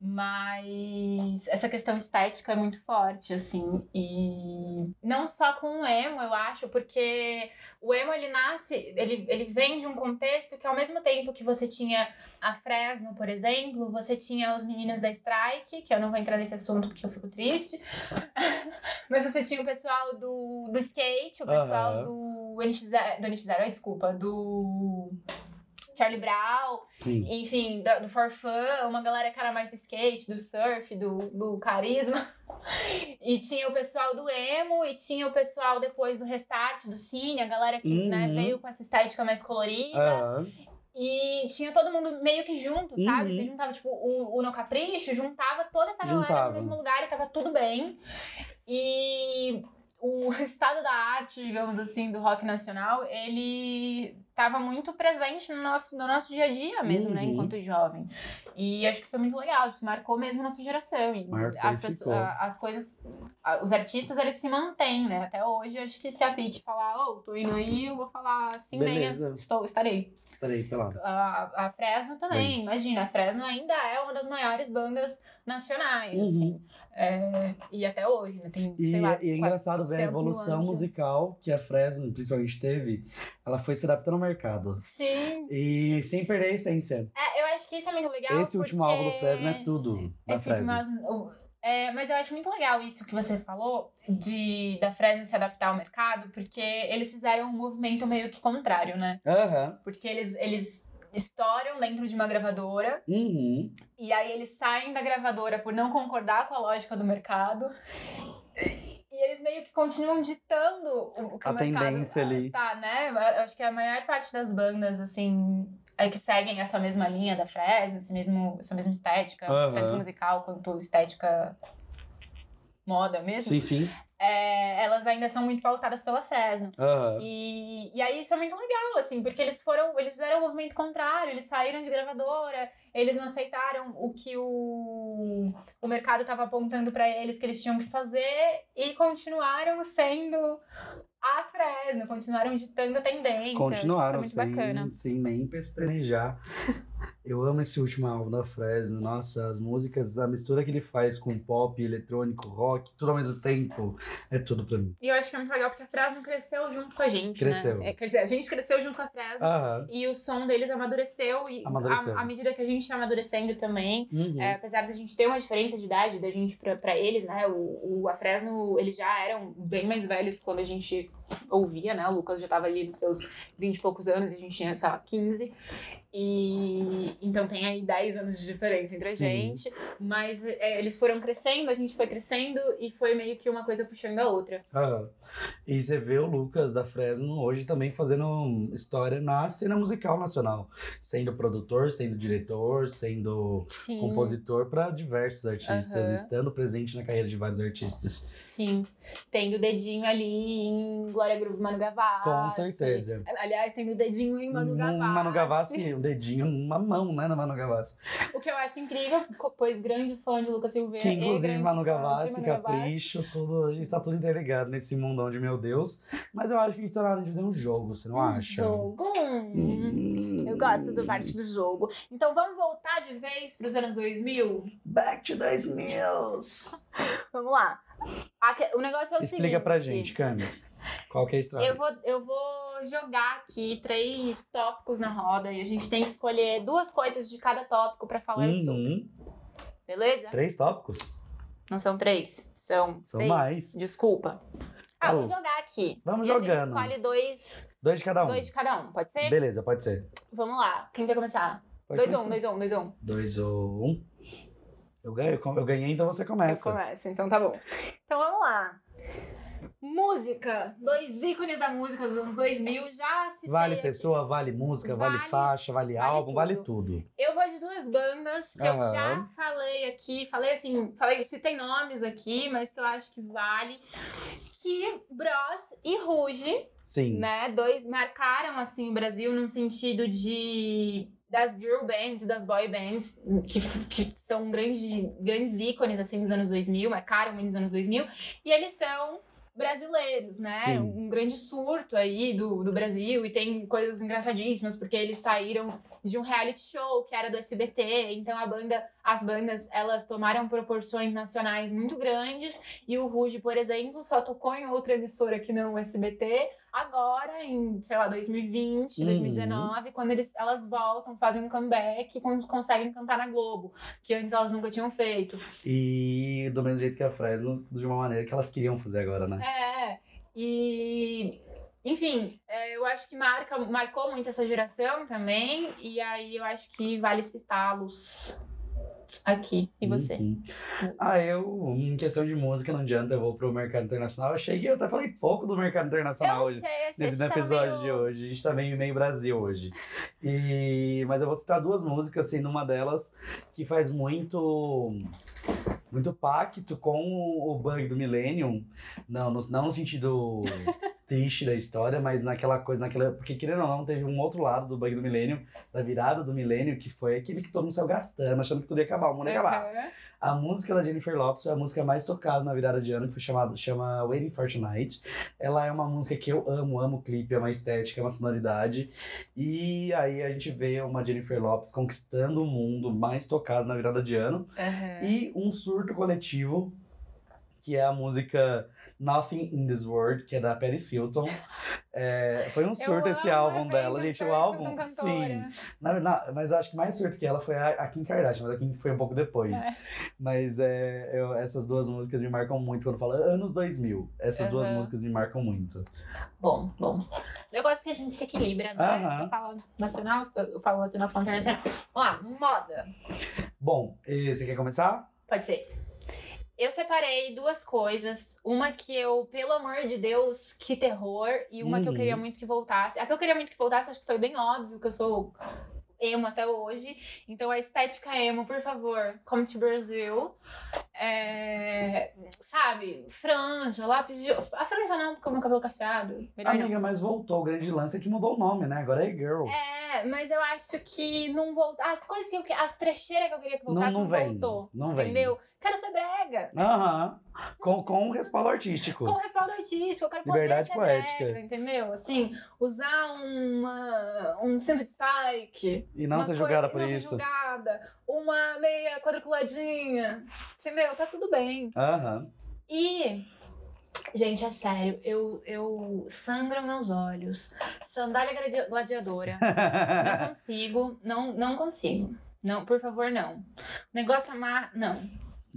Speaker 1: Mas essa questão estética é muito forte, assim. E não só com o emo, eu acho, porque o emo ele nasce, ele, ele vem de um contexto que ao mesmo tempo que você tinha a Fresno, por exemplo, você tinha os meninos da Strike, que eu não vou entrar nesse assunto porque eu fico triste. *laughs* Mas você tinha o pessoal do, do skate, o pessoal
Speaker 2: Aham.
Speaker 1: do NX0, do NX0, ai, desculpa, do Charlie Brown,
Speaker 2: Sim.
Speaker 1: enfim, do, do For Fun, uma galera que era mais do skate, do surf, do, do carisma. *laughs* E tinha o pessoal do emo, e tinha o pessoal depois do restart, do cine, a galera que né,
Speaker 2: Uhum.
Speaker 1: veio com essa estética mais colorida.
Speaker 2: Ah,
Speaker 1: E tinha todo mundo meio que junto, sabe?
Speaker 2: Uhum.
Speaker 1: Você juntava, tipo, o, o No Capricho, juntava toda essa galera
Speaker 2: Juntava.
Speaker 1: no mesmo lugar e tava tudo bem. E o *laughs* estado da arte, digamos assim, do rock nacional, ele tava muito presente no nosso, no nosso dia a dia mesmo, né?
Speaker 2: Uhum.
Speaker 1: Enquanto jovem. E acho que isso é muito legal, isso marcou mesmo nossa geração. E
Speaker 2: Marcou
Speaker 1: as, pessoas, as coisas, os artistas, eles se mantêm, né? Até hoje, acho que se a Pitty falar, ô, tô indo aí, eu vou falar assim,
Speaker 2: Beleza.
Speaker 1: venha, estou, estarei.
Speaker 2: estarei pelado.
Speaker 1: A, a Fresno também, imagina, a Fresno ainda é uma das maiores bandas nacionais,
Speaker 2: Uhum.
Speaker 1: assim. É, e até hoje, né? Tem,
Speaker 2: E,
Speaker 1: lá,
Speaker 2: e é engraçado ver a
Speaker 1: 400 mil
Speaker 2: evolução
Speaker 1: anos.
Speaker 2: musical que a Fresno, principalmente, teve. Ela foi se adaptando mercado.
Speaker 1: Sim.
Speaker 2: E sem perder a essência.
Speaker 1: É, eu acho que isso é muito legal.
Speaker 2: Esse último
Speaker 1: porque
Speaker 2: álbum do Fresno é tudo da
Speaker 1: Esse último
Speaker 2: Fresno.
Speaker 1: álbum- o- é, mas eu acho muito legal isso que você falou de da Fresno se adaptar ao mercado, porque eles fizeram um movimento meio que contrário, né?
Speaker 2: Aham.
Speaker 1: Porque eles, eles estouram dentro de uma gravadora
Speaker 2: Uhum.
Speaker 1: E aí eles saem da gravadora por não concordar com a lógica do mercado. E eles meio que continuam ditando o, que
Speaker 2: A
Speaker 1: o
Speaker 2: tendência ali.
Speaker 1: tá, né? Acho que a maior parte das bandas, assim, é que seguem essa mesma linha da Fresno, esse mesmo, essa mesma estética,
Speaker 2: Aham.
Speaker 1: tanto musical quanto estética moda mesmo,
Speaker 2: Sim, sim.
Speaker 1: é, elas ainda são muito pautadas pela Fresno.
Speaker 2: Aham.
Speaker 1: E, e aí isso é muito legal, assim, porque eles foram, eles fizeram o movimento contrário, eles saíram de gravadora, eles não aceitaram o que o, o mercado estava apontando para eles que eles tinham que fazer e continuaram sendo a Fresno, continuaram ditando a tendência.
Speaker 2: Continuaram sem, sem nem pestanejar. Eu amo esse último álbum da Fresno. Nossa, as músicas, a mistura que ele faz com pop, eletrônico, rock, tudo ao mesmo tempo, é tudo pra mim.
Speaker 1: E eu acho que é muito legal porque a Fresno cresceu junto com a gente,
Speaker 2: Cresceu.
Speaker 1: né? É, Quer dizer, a gente cresceu junto com a Fresno.
Speaker 2: Aham.
Speaker 1: E o som deles amadureceu, e
Speaker 2: Amadureceu.
Speaker 1: à- à medida que a gente tá amadurecendo também,
Speaker 2: Uhum.
Speaker 1: É, apesar da gente ter uma diferença de idade da gente pra, pra eles, né? O, o, a Fresno, eles já eram bem mais velhos quando a gente ouvia, né? O Lucas já tava ali nos seus 20 e poucos anos e a gente tinha, sei lá, 15. E então tem aí 10 anos de diferença entre a gente. Mas é, eles foram crescendo, a gente foi crescendo e foi meio que uma coisa puxando a outra.
Speaker 2: Aham. E você vê o Lucas da Fresno hoje também fazendo história na cena musical nacional, sendo produtor, sendo diretor, sendo
Speaker 1: Sim.
Speaker 2: compositor para diversos artistas,
Speaker 1: Aham.
Speaker 2: estando presente na carreira de vários artistas.
Speaker 1: Sim. Tendo o dedinho ali em Glória Groove Manu Gavassi.
Speaker 2: Com certeza.
Speaker 1: Aliás, tendo o dedinho em Manu Gavassi.
Speaker 2: Manu Gavassi, dedinho numa mão, né, na Manu Gavassi.
Speaker 1: O que eu acho incrível, pois grande fã de Lucas Silveira.
Speaker 2: Que inclusive Manu Gavassi,
Speaker 1: Manu Gavassi.
Speaker 2: Capricho, tudo, a gente tá tudo interligado nesse mundão de meu Deus. Mas eu acho que a gente tá na hora de fazer um jogo, você não
Speaker 1: Um
Speaker 2: acha?
Speaker 1: jogo. Hum. Eu gosto do parte do jogo. Então vamos voltar de vez pros anos 2000?
Speaker 2: Back to 2000!
Speaker 1: Vamos lá. O negócio é o
Speaker 2: Explica
Speaker 1: seguinte.
Speaker 2: Explica pra gente, Camis. Qual que é a história?
Speaker 1: Eu vou, eu vou jogar aqui três tópicos na roda e a gente tem que escolher duas coisas de cada tópico para falar
Speaker 2: uhum. sobre.
Speaker 1: Beleza?
Speaker 2: Três tópicos?
Speaker 1: Não são três, são,
Speaker 2: são
Speaker 1: seis.
Speaker 2: mais.
Speaker 1: Desculpa. Ah, vou jogar aqui.
Speaker 2: Vamos
Speaker 1: e
Speaker 2: jogando.
Speaker 1: escolhe dois.
Speaker 2: Dois de cada um.
Speaker 1: Dois de cada um, pode ser?
Speaker 2: Beleza, pode ser.
Speaker 1: Vamos lá. Quem vai começar? 2 1 2 1 2
Speaker 2: 1 2 1 eu ganhei, eu ganhei, então você começa.
Speaker 1: Eu começo, então tá bom. Então vamos lá. Música. Dois ícones da música dos anos 2000 já se
Speaker 2: Vale pessoa, vale música, vale,
Speaker 1: Vale-
Speaker 2: faixa, vale,
Speaker 1: vale
Speaker 2: álbum,
Speaker 1: tudo.
Speaker 2: vale tudo.
Speaker 1: Eu vou de duas bandas que eu já falei aqui, falei assim, falei, citei nomes aqui, mas que eu acho que vale. Que Bros e Ruge,
Speaker 2: Sim.
Speaker 1: né? Dois marcaram assim o Brasil num sentido de das girl bands, das boy bands, que, que são grande, grandes ícones assim dos anos 2000, marcaram nos anos 2000, e eles são brasileiros, né?
Speaker 2: Sim.
Speaker 1: Um grande surto aí do, do Brasil. E tem coisas engraçadíssimas porque eles saíram de um reality show que era do SBT, então a banda, as bandas, elas tomaram proporções nacionais muito grandes. E o Ruge, por exemplo, só tocou em outra emissora que não o SBT, agora em, sei lá, 2020,
Speaker 2: Uhum.
Speaker 1: 2019, quando eles, elas voltam, fazem um comeback e con- conseguem cantar na Globo, que antes elas nunca tinham feito.
Speaker 2: E do mesmo jeito que a Fresno, de uma maneira que elas queriam fazer agora, né?
Speaker 1: É, e enfim, é, eu acho que marca, marcou muito essa geração também, e aí eu acho que vale citá-los aqui. E você?
Speaker 2: Uhum. Ah, eu, em questão de música, não adianta, eu vou pro mercado internacional. Eu achei que eu até falei pouco do mercado internacional
Speaker 1: Eu
Speaker 2: hoje.
Speaker 1: achei
Speaker 2: Nesse
Speaker 1: que tá
Speaker 2: episódio
Speaker 1: meio-
Speaker 2: de hoje. A gente tá meio, meio Brasil hoje. E, mas eu vou citar duas músicas, assim, numa delas que faz muito. Muito pacto com o bug do Millennium. Não, no, não no sentido triste da história, mas naquela coisa, naquela. Porque querendo ou não, teve um outro lado do bug do Millennium, da virada do Millennium, que foi aquele que todo mundo saiu gastando, achando que tudo ia acabar, o mundo ia acabar. A música da Jennifer Lopez foi a música mais tocada na virada de ano, que foi chamada chama Waiting for Tonight. Ela é uma música que eu amo, amo o clipe, é uma estética, é uma sonoridade. E aí a gente vê uma Jennifer Lopez conquistando o mundo mais tocado na virada de ano.
Speaker 1: Aham.
Speaker 2: E um surto coletivo, que é a música Nothing in This World, que é da Paris Hilton. É, foi um surto esse
Speaker 1: amo
Speaker 2: álbum dela, gente. O álbum, sim. Na, na- mas eu acho que mais surto que ela foi a, a Kim Kardashian, mas a Kim foi um pouco depois.
Speaker 1: É.
Speaker 2: Mas é, eu- essas duas músicas me marcam muito quando fala anos 2000. Essas duas
Speaker 1: Aham.
Speaker 2: músicas me marcam muito.
Speaker 1: Bom, bom. Eu gosto que a gente se equilibra, né?
Speaker 2: Aham.
Speaker 1: Você fala nacional, eu falo nacional, você fala internacional. Vamos lá, moda.
Speaker 2: Bom, e você quer começar?
Speaker 1: Pode ser. Eu separei duas coisas. Uma que eu, pelo amor de Deus, que terror. E uma que eu
Speaker 2: Uhum.
Speaker 1: queria muito que voltasse. A que eu queria muito que voltasse, acho que foi bem óbvio, que eu sou emo até hoje. Então a estética emo, por favor, come to Brasil. É, sabe, franja, lápis de... A franja não, porque o meu cabelo cacheado. Não.
Speaker 2: Amiga, mas voltou. O grande lance é que mudou o nome, né? Agora é Girl.
Speaker 1: É, mas eu acho que não voltou. As coisas que eu As trecheiras que eu queria que
Speaker 2: não,
Speaker 1: voltasse
Speaker 2: não
Speaker 1: não,
Speaker 2: vem.
Speaker 1: voltou.
Speaker 2: Não vem.
Speaker 1: Entendeu? Quero ser brega.
Speaker 2: Aham. Com, com respaldo artístico.
Speaker 1: Com respaldo artístico, eu quero
Speaker 2: Liberdade
Speaker 1: poder ser
Speaker 2: poética.
Speaker 1: brega, entendeu? Assim, usar uma, um cinto de spike.
Speaker 2: E não ser julgada por
Speaker 1: não ser
Speaker 2: isso.
Speaker 1: julgada, uma meia quadriculadinha. Entendeu? Tá tudo bem.
Speaker 2: Aham.
Speaker 1: E, gente, é sério, eu, eu sangro meus olhos. Sandália gladi- gladiadora. *laughs* Não consigo, não, não consigo. Não, por favor, não. Negócio amar, não.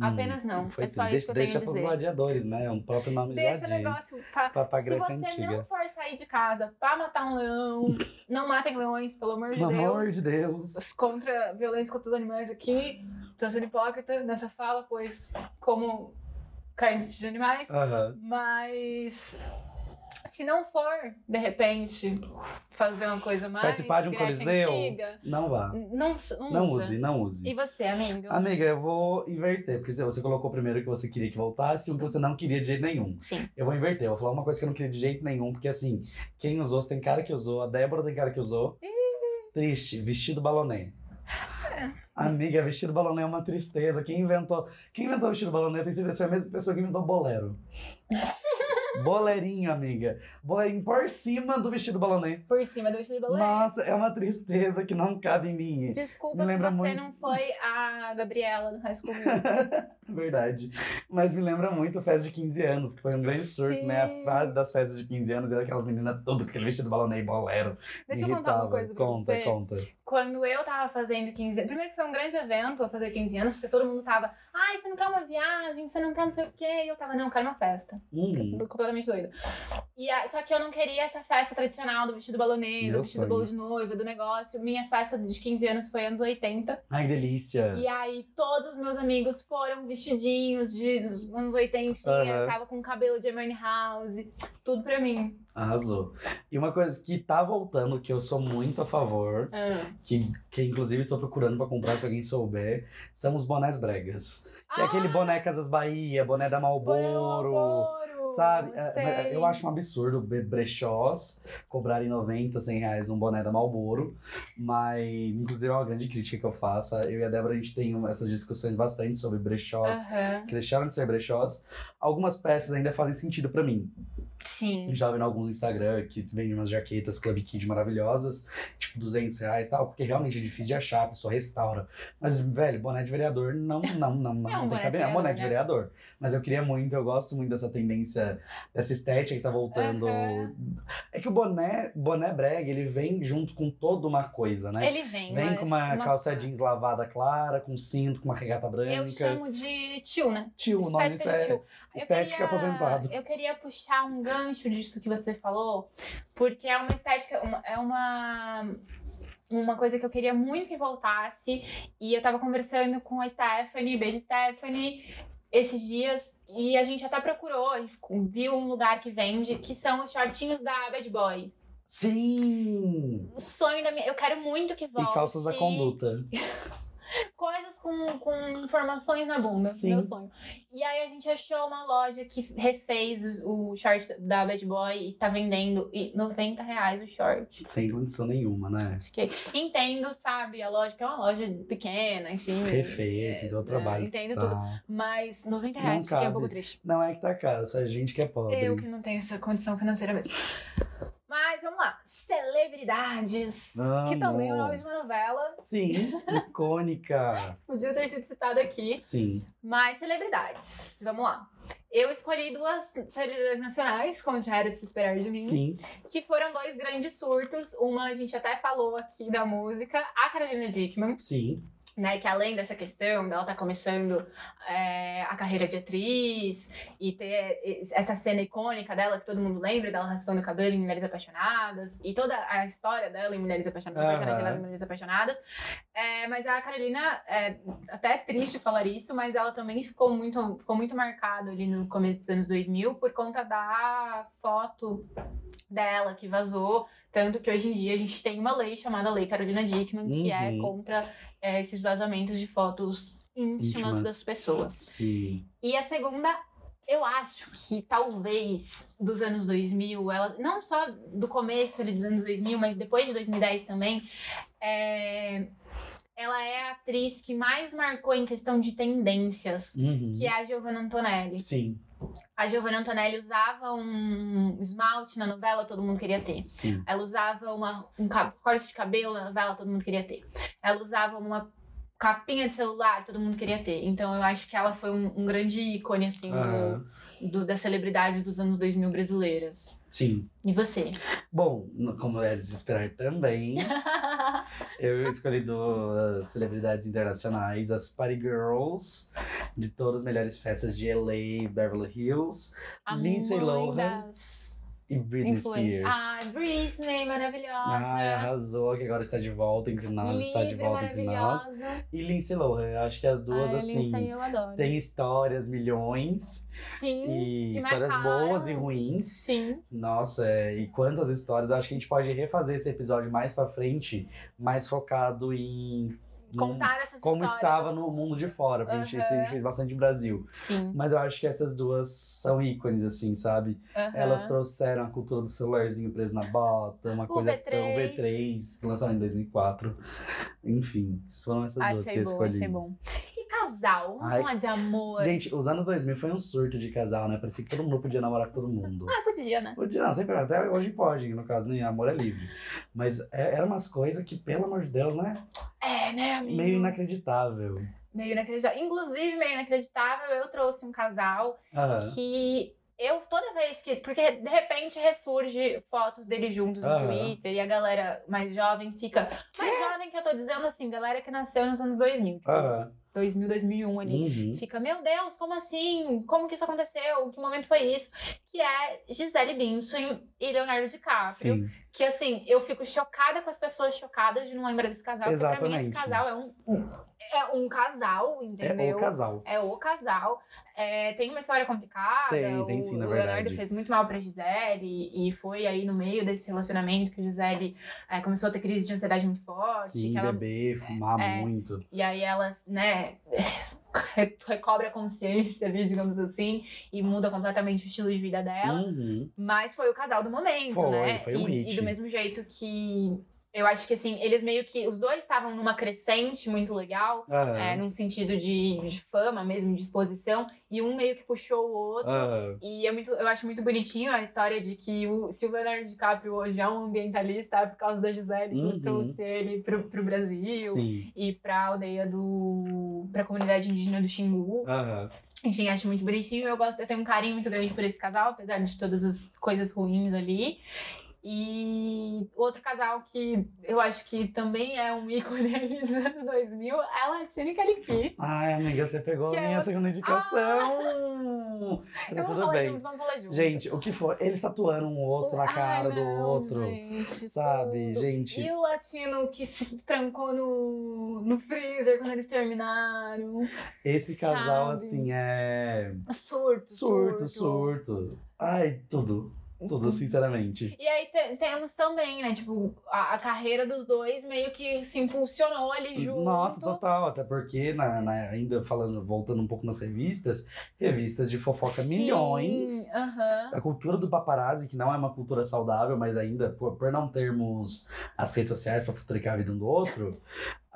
Speaker 1: Apenas não.
Speaker 2: Foi
Speaker 1: É só isso que eu
Speaker 2: deixa,
Speaker 1: tenho
Speaker 2: deixa pros gladiadores, né? É um próprio nome
Speaker 1: Deixa o negócio pra...
Speaker 2: Pra, pra
Speaker 1: Se
Speaker 2: Grécia
Speaker 1: você
Speaker 2: Antiga.
Speaker 1: não for sair de casa pra matar um leão, *laughs* não matem leões, pelo amor de
Speaker 2: Pelo
Speaker 1: Deus.
Speaker 2: amor de Deus.
Speaker 1: Contra a violência contra os animais aqui. Tô sendo hipócrita nessa fala, pois como carnes de animais. Mas se não for, de repente, fazer uma coisa mais.
Speaker 2: Participar de um coliseu?
Speaker 1: Antiga,
Speaker 2: Não vá.
Speaker 1: não, não,
Speaker 2: Não use, não use.
Speaker 1: E você, amigo?
Speaker 2: Amiga, eu vou inverter, porque você colocou primeiro que você queria que voltasse e um que você não queria de jeito nenhum.
Speaker 1: Sim.
Speaker 2: Eu vou inverter, eu vou falar uma coisa que eu não queria de jeito nenhum, porque assim, quem usou, você tem cara que usou, a Débora tem cara que usou. Triste, vestido balonê. Amiga, vestido balonê é uma tristeza. Quem inventou, quem inventou vestido balonê tem certeza que foi a mesma pessoa que inventou bolero. *laughs* Bolerinho, amiga. Bolerinho por cima do vestido balonê.
Speaker 1: Por cima do vestido balé.
Speaker 2: Nossa, é uma tristeza que não cabe em mim.
Speaker 1: Desculpa
Speaker 2: Me
Speaker 1: se
Speaker 2: lembra
Speaker 1: você
Speaker 2: muito-
Speaker 1: não foi a Gabriela do High School. *laughs*
Speaker 2: Verdade. Mas me lembra muito a festa de 15 anos, que foi um grande surto,
Speaker 1: Sim.
Speaker 2: né? A fase das festas de 15 anos, era aquelas meninas todas com aquele vestido balonê e bolero.
Speaker 1: Deixa eu contar uma coisa pra
Speaker 2: Conta,
Speaker 1: você.
Speaker 2: conta.
Speaker 1: Quando eu tava fazendo 15 anos. Primeiro que foi um grande evento eu fazer 15 anos, porque todo mundo tava. Ai, você não quer uma viagem, você não quer não sei o quê. E eu tava, não, eu quero uma festa.
Speaker 2: Hum,
Speaker 1: Tô completamente doida. E a- só que eu não queria essa festa tradicional do vestido balonê,
Speaker 2: Meu
Speaker 1: do vestido bolo de noiva, do negócio. Minha festa de 15 anos foi anos 80.
Speaker 2: ai, delícia.
Speaker 1: E aí, todos os meus amigos foram vestidinhos de anos 80.
Speaker 2: Aham.
Speaker 1: Eu tava com cabelo de Hermione House. Tudo pra mim.
Speaker 2: Arrasou. E uma coisa que tá voltando, que eu sou muito a favor, que, que inclusive tô procurando pra comprar se alguém souber, são os bonés bregas. Que é aquele boné Casas Bahia, boné da Malboro. Sabe? É,
Speaker 1: sei.
Speaker 2: Eu acho um absurdo brechós cobrarem 90, 100 reais num boné da Malboro. Mas, inclusive, é uma grande crítica que eu faço. Eu e a Débora, a gente tem essas discussões bastante sobre brechós.
Speaker 1: Aham.
Speaker 2: Que deixaram de ser brechós. Algumas peças ainda fazem sentido pra mim. A
Speaker 1: Sim.
Speaker 2: gente tava vendo alguns Instagram que vendem umas jaquetas Club Kid maravilhosas, tipo 200 reais e tal, porque realmente é difícil de achar, a pessoa restaura. Mas, velho, boné de vereador não, não, não, não,
Speaker 1: É um
Speaker 2: não tem cabimento. É um boné de
Speaker 1: vereador,
Speaker 2: vereador. Mas eu queria muito, eu gosto muito dessa tendência, dessa estética que tá voltando.
Speaker 1: Aham.
Speaker 2: É que o boné, boné brega, ele vem junto com toda uma coisa, né?
Speaker 1: Ele vem.
Speaker 2: Vem com uma, calça jeans lavada clara, com cinto, com uma regata branca.
Speaker 1: Eu chamo de tio, né?
Speaker 2: Tio, o nome disso é
Speaker 1: tio. Eu
Speaker 2: estética
Speaker 1: queria-
Speaker 2: aposentado.
Speaker 1: Eu queria puxar um gancho disso que você falou, porque é uma estética, uma- é uma uma coisa que eu queria muito que voltasse. E eu tava conversando com a Stephanie, beijo Stephanie, esses dias. E a gente até procurou, a gente viu um lugar que vende, que são os shortinhos da Bad Boy.
Speaker 2: Sim!
Speaker 1: O sonho da minha. Eu quero muito que volte.
Speaker 2: E calças da conduta. *laughs*
Speaker 1: Coisas com, com informações na bunda.
Speaker 2: Sim.
Speaker 1: Meu sonho. E aí a gente achou uma loja que refez o, o short da Bad Boy e tá vendendo e 90 reais o short.
Speaker 2: Sem condição nenhuma, né?
Speaker 1: Fiquei. Entendo, sabe? A loja que é uma loja pequena, enfim.
Speaker 2: Refez, então o
Speaker 1: é,
Speaker 2: trabalho.
Speaker 1: entendo
Speaker 2: tá.
Speaker 1: tudo. Mas 90
Speaker 2: Não
Speaker 1: reais fiquei um pouco triste.
Speaker 2: Não é que tá caro, só a gente que é pobre.
Speaker 1: Eu que não tenho essa condição financeira mesmo. Mas vamos lá. Celebridades. Que também é o
Speaker 2: Amo.
Speaker 1: nome de uma novela.
Speaker 2: Sim, icônica. *laughs*
Speaker 1: Podia ter sido citado aqui.
Speaker 2: Sim.
Speaker 1: Mas celebridades. Vamos lá. Eu escolhi duas celebridades nacionais, como já era de se esperar de mim,
Speaker 2: Sim.
Speaker 1: que foram dois grandes surtos. Uma a gente até falou aqui da música, a Carolina Dickman,
Speaker 2: Sim.
Speaker 1: Né? Que além dessa questão dela tá começando é, a carreira de atriz e ter essa cena icônica dela que todo mundo lembra, dela raspando o cabelo em Mulheres Apaixonadas e toda a história dela em Mulheres Apaixonadas, dela em Mulheres Apaixonadas. É, mas a Carolina, é até é triste falar isso, mas ela também ficou muito, ficou muito marcada ali no começo dos anos 2000 por conta da foto dela que vazou. Tanto que hoje em dia a gente tem uma lei chamada Lei Carolina Dickman, que é
Speaker 2: Uhum.
Speaker 1: contra é, esses vazamentos de fotos íntimas,
Speaker 2: Íntimas.
Speaker 1: das pessoas.
Speaker 2: Sim.
Speaker 1: E a segunda, eu acho que talvez dos anos 2000, ela não só do começo dos anos 2000, mas depois de 2010 também, é, ela é a atriz que mais marcou em questão de tendências,
Speaker 2: Uhum.
Speaker 1: que é a Giovanna Antonelli.
Speaker 2: Sim.
Speaker 1: A Giovanna Antonelli usava um esmalte na novela, todo mundo queria ter.
Speaker 2: Sim.
Speaker 1: Ela usava uma, um corte de cabelo na novela, todo mundo queria ter. Ela usava uma capinha de celular, todo mundo queria ter. Então eu acho que ela foi um, um grande ícone, assim, do-
Speaker 2: Aham.
Speaker 1: do, das celebridades dos anos 2000 brasileiras.
Speaker 2: Sim.
Speaker 1: E você?
Speaker 2: Bom, como é de se esperar também, *laughs* eu escolhi duas celebridades internacionais, as Party Girls, de todas as melhores festas de LA, Beverly Hills,
Speaker 1: A
Speaker 2: Lindsay Lohan
Speaker 1: das
Speaker 2: e Britney
Speaker 1: influen-
Speaker 2: Spears.
Speaker 1: Ai, Britney, maravilhosa.
Speaker 2: Ai, arrasou, que agora está de volta entre nós, está de volta entre nós. E Lindsay Lohan, acho que as duas,
Speaker 1: Ai,
Speaker 2: assim,
Speaker 1: Lindsay eu adoro.
Speaker 2: têm histórias, milhões,
Speaker 1: Sim,
Speaker 2: e histórias
Speaker 1: marcaram.
Speaker 2: boas e ruins.
Speaker 1: sim.
Speaker 2: Nossa, é, e quantas histórias. Acho que a gente pode refazer esse episódio mais pra frente, mais focado em
Speaker 1: contar essas
Speaker 2: como
Speaker 1: histórias.
Speaker 2: estava no mundo de fora, porque a, gente, a gente fez bastante Brasil.
Speaker 1: Sim.
Speaker 2: Mas eu acho que essas duas são ícones, assim, sabe? Elas trouxeram a cultura do celularzinho preso na bota, uma
Speaker 1: O
Speaker 2: coisa
Speaker 1: V3.
Speaker 2: tão V3, que lançou em 2004. Enfim, foram essas duas que
Speaker 1: Achei
Speaker 2: eu escolhi.
Speaker 1: achei bom. Casal? Vamos
Speaker 2: Ai.
Speaker 1: de amor.
Speaker 2: Gente, os anos 2000 foi um surto de casal, né? Parecia que todo mundo podia namorar com todo mundo.
Speaker 1: Ah, podia, né?
Speaker 2: Podia, não, sempre, até hoje pode, no caso, nem amor é livre. Mas é, eram umas coisas que, pelo amor de Deus, né?
Speaker 1: É, né, amigo?
Speaker 2: Meio inacreditável.
Speaker 1: Meio inacreditável. Inclusive, meio inacreditável, eu trouxe um casal que eu, toda vez que. Porque de repente ressurge fotos deles juntos no
Speaker 2: Aham.
Speaker 1: Twitter e a galera mais jovem fica. Mais jovem que eu tô dizendo assim, galera que nasceu nos anos 2000. Tipo,
Speaker 2: Aham.
Speaker 1: 2000, 2001 ali.
Speaker 2: Uhum.
Speaker 1: Fica, meu Deus, como assim? Como que isso aconteceu? Que momento foi isso? Que é Gisele Bündchen e Leonardo DiCaprio.
Speaker 2: Sim.
Speaker 1: Que assim, eu fico chocada com as pessoas chocadas de não lembrar desse casal. Porque pra mim esse
Speaker 2: Exatamente.
Speaker 1: casal é um, é um casal,
Speaker 2: É
Speaker 1: entendeu?
Speaker 2: o casal.
Speaker 1: É o casal. É, tem uma história complicada.
Speaker 2: Tem, tem
Speaker 1: o,
Speaker 2: sim, na
Speaker 1: o Leonardo
Speaker 2: verdade.
Speaker 1: fez muito mal pra Gisele e foi aí no meio desse relacionamento que a Gisele é, começou a ter crise de ansiedade muito forte.
Speaker 2: Sim,
Speaker 1: ela,
Speaker 2: beber, fumar
Speaker 1: é.
Speaker 2: muito.
Speaker 1: e aí elas, né, recobre a consciência *laughs* ali, digamos assim, e muda completamente o estilo de vida dela.
Speaker 2: Uhum.
Speaker 1: Mas foi o casal do momento,
Speaker 2: Foi,
Speaker 1: né?
Speaker 2: foi um
Speaker 1: e,
Speaker 2: hit.
Speaker 1: e do mesmo jeito que. Eu acho que assim, eles meio que. Os dois estavam numa crescente muito legal.
Speaker 2: Aham.
Speaker 1: É, num sentido de, de fama mesmo, de exposição, e um meio que puxou o outro.
Speaker 2: Aham.
Speaker 1: E é muito, eu acho muito bonitinho a história de que o, se o Leonardo DiCaprio hoje é um ambientalista, é por causa da Gisele que
Speaker 2: Uhum.
Speaker 1: trouxe ele pro, pro Brasil
Speaker 2: Sim.
Speaker 1: e pra aldeia do. pra comunidade indígena do Xingu.
Speaker 2: Aham.
Speaker 1: Enfim, acho muito bonitinho. Eu gosto, eu tenho um carinho muito grande por esse casal, apesar de todas as coisas ruins ali. E outro casal que eu acho que também é um ícone *laughs* ali dos anos 2000 é a Latina e Caliqui.
Speaker 2: Ai, amiga, você pegou
Speaker 1: Que
Speaker 2: a
Speaker 1: é
Speaker 2: minha
Speaker 1: outra-
Speaker 2: segunda indicação.
Speaker 1: Vamos
Speaker 2: tudo
Speaker 1: falar
Speaker 2: bem.
Speaker 1: junto, vamos falar junto.
Speaker 2: Gente, o que foi? Eles tatuaram um outro na
Speaker 1: Ai,
Speaker 2: cara do
Speaker 1: não,
Speaker 2: outro.
Speaker 1: gente,
Speaker 2: sabe,
Speaker 1: tudo.
Speaker 2: gente?
Speaker 1: E o latino que se trancou no, no freezer quando eles terminaram.
Speaker 2: Esse casal,
Speaker 1: Sabe?
Speaker 2: assim, é.
Speaker 1: Surto,
Speaker 2: Surto, surto. Ai, tudo. Tudo, *laughs* sinceramente.
Speaker 1: E aí te- temos também, né? Tipo, a, a carreira dos dois meio que se impulsionou ali junto.
Speaker 2: Nossa, total. Até porque, na, na- ainda falando, voltando um pouco nas revistas, revistas de fofoca
Speaker 1: Sim,
Speaker 2: milhões.
Speaker 1: Aham.
Speaker 2: A cultura do paparazzi, que não é uma cultura saudável, mas ainda, por, por não termos as redes sociais pra futricar a vida um do outro,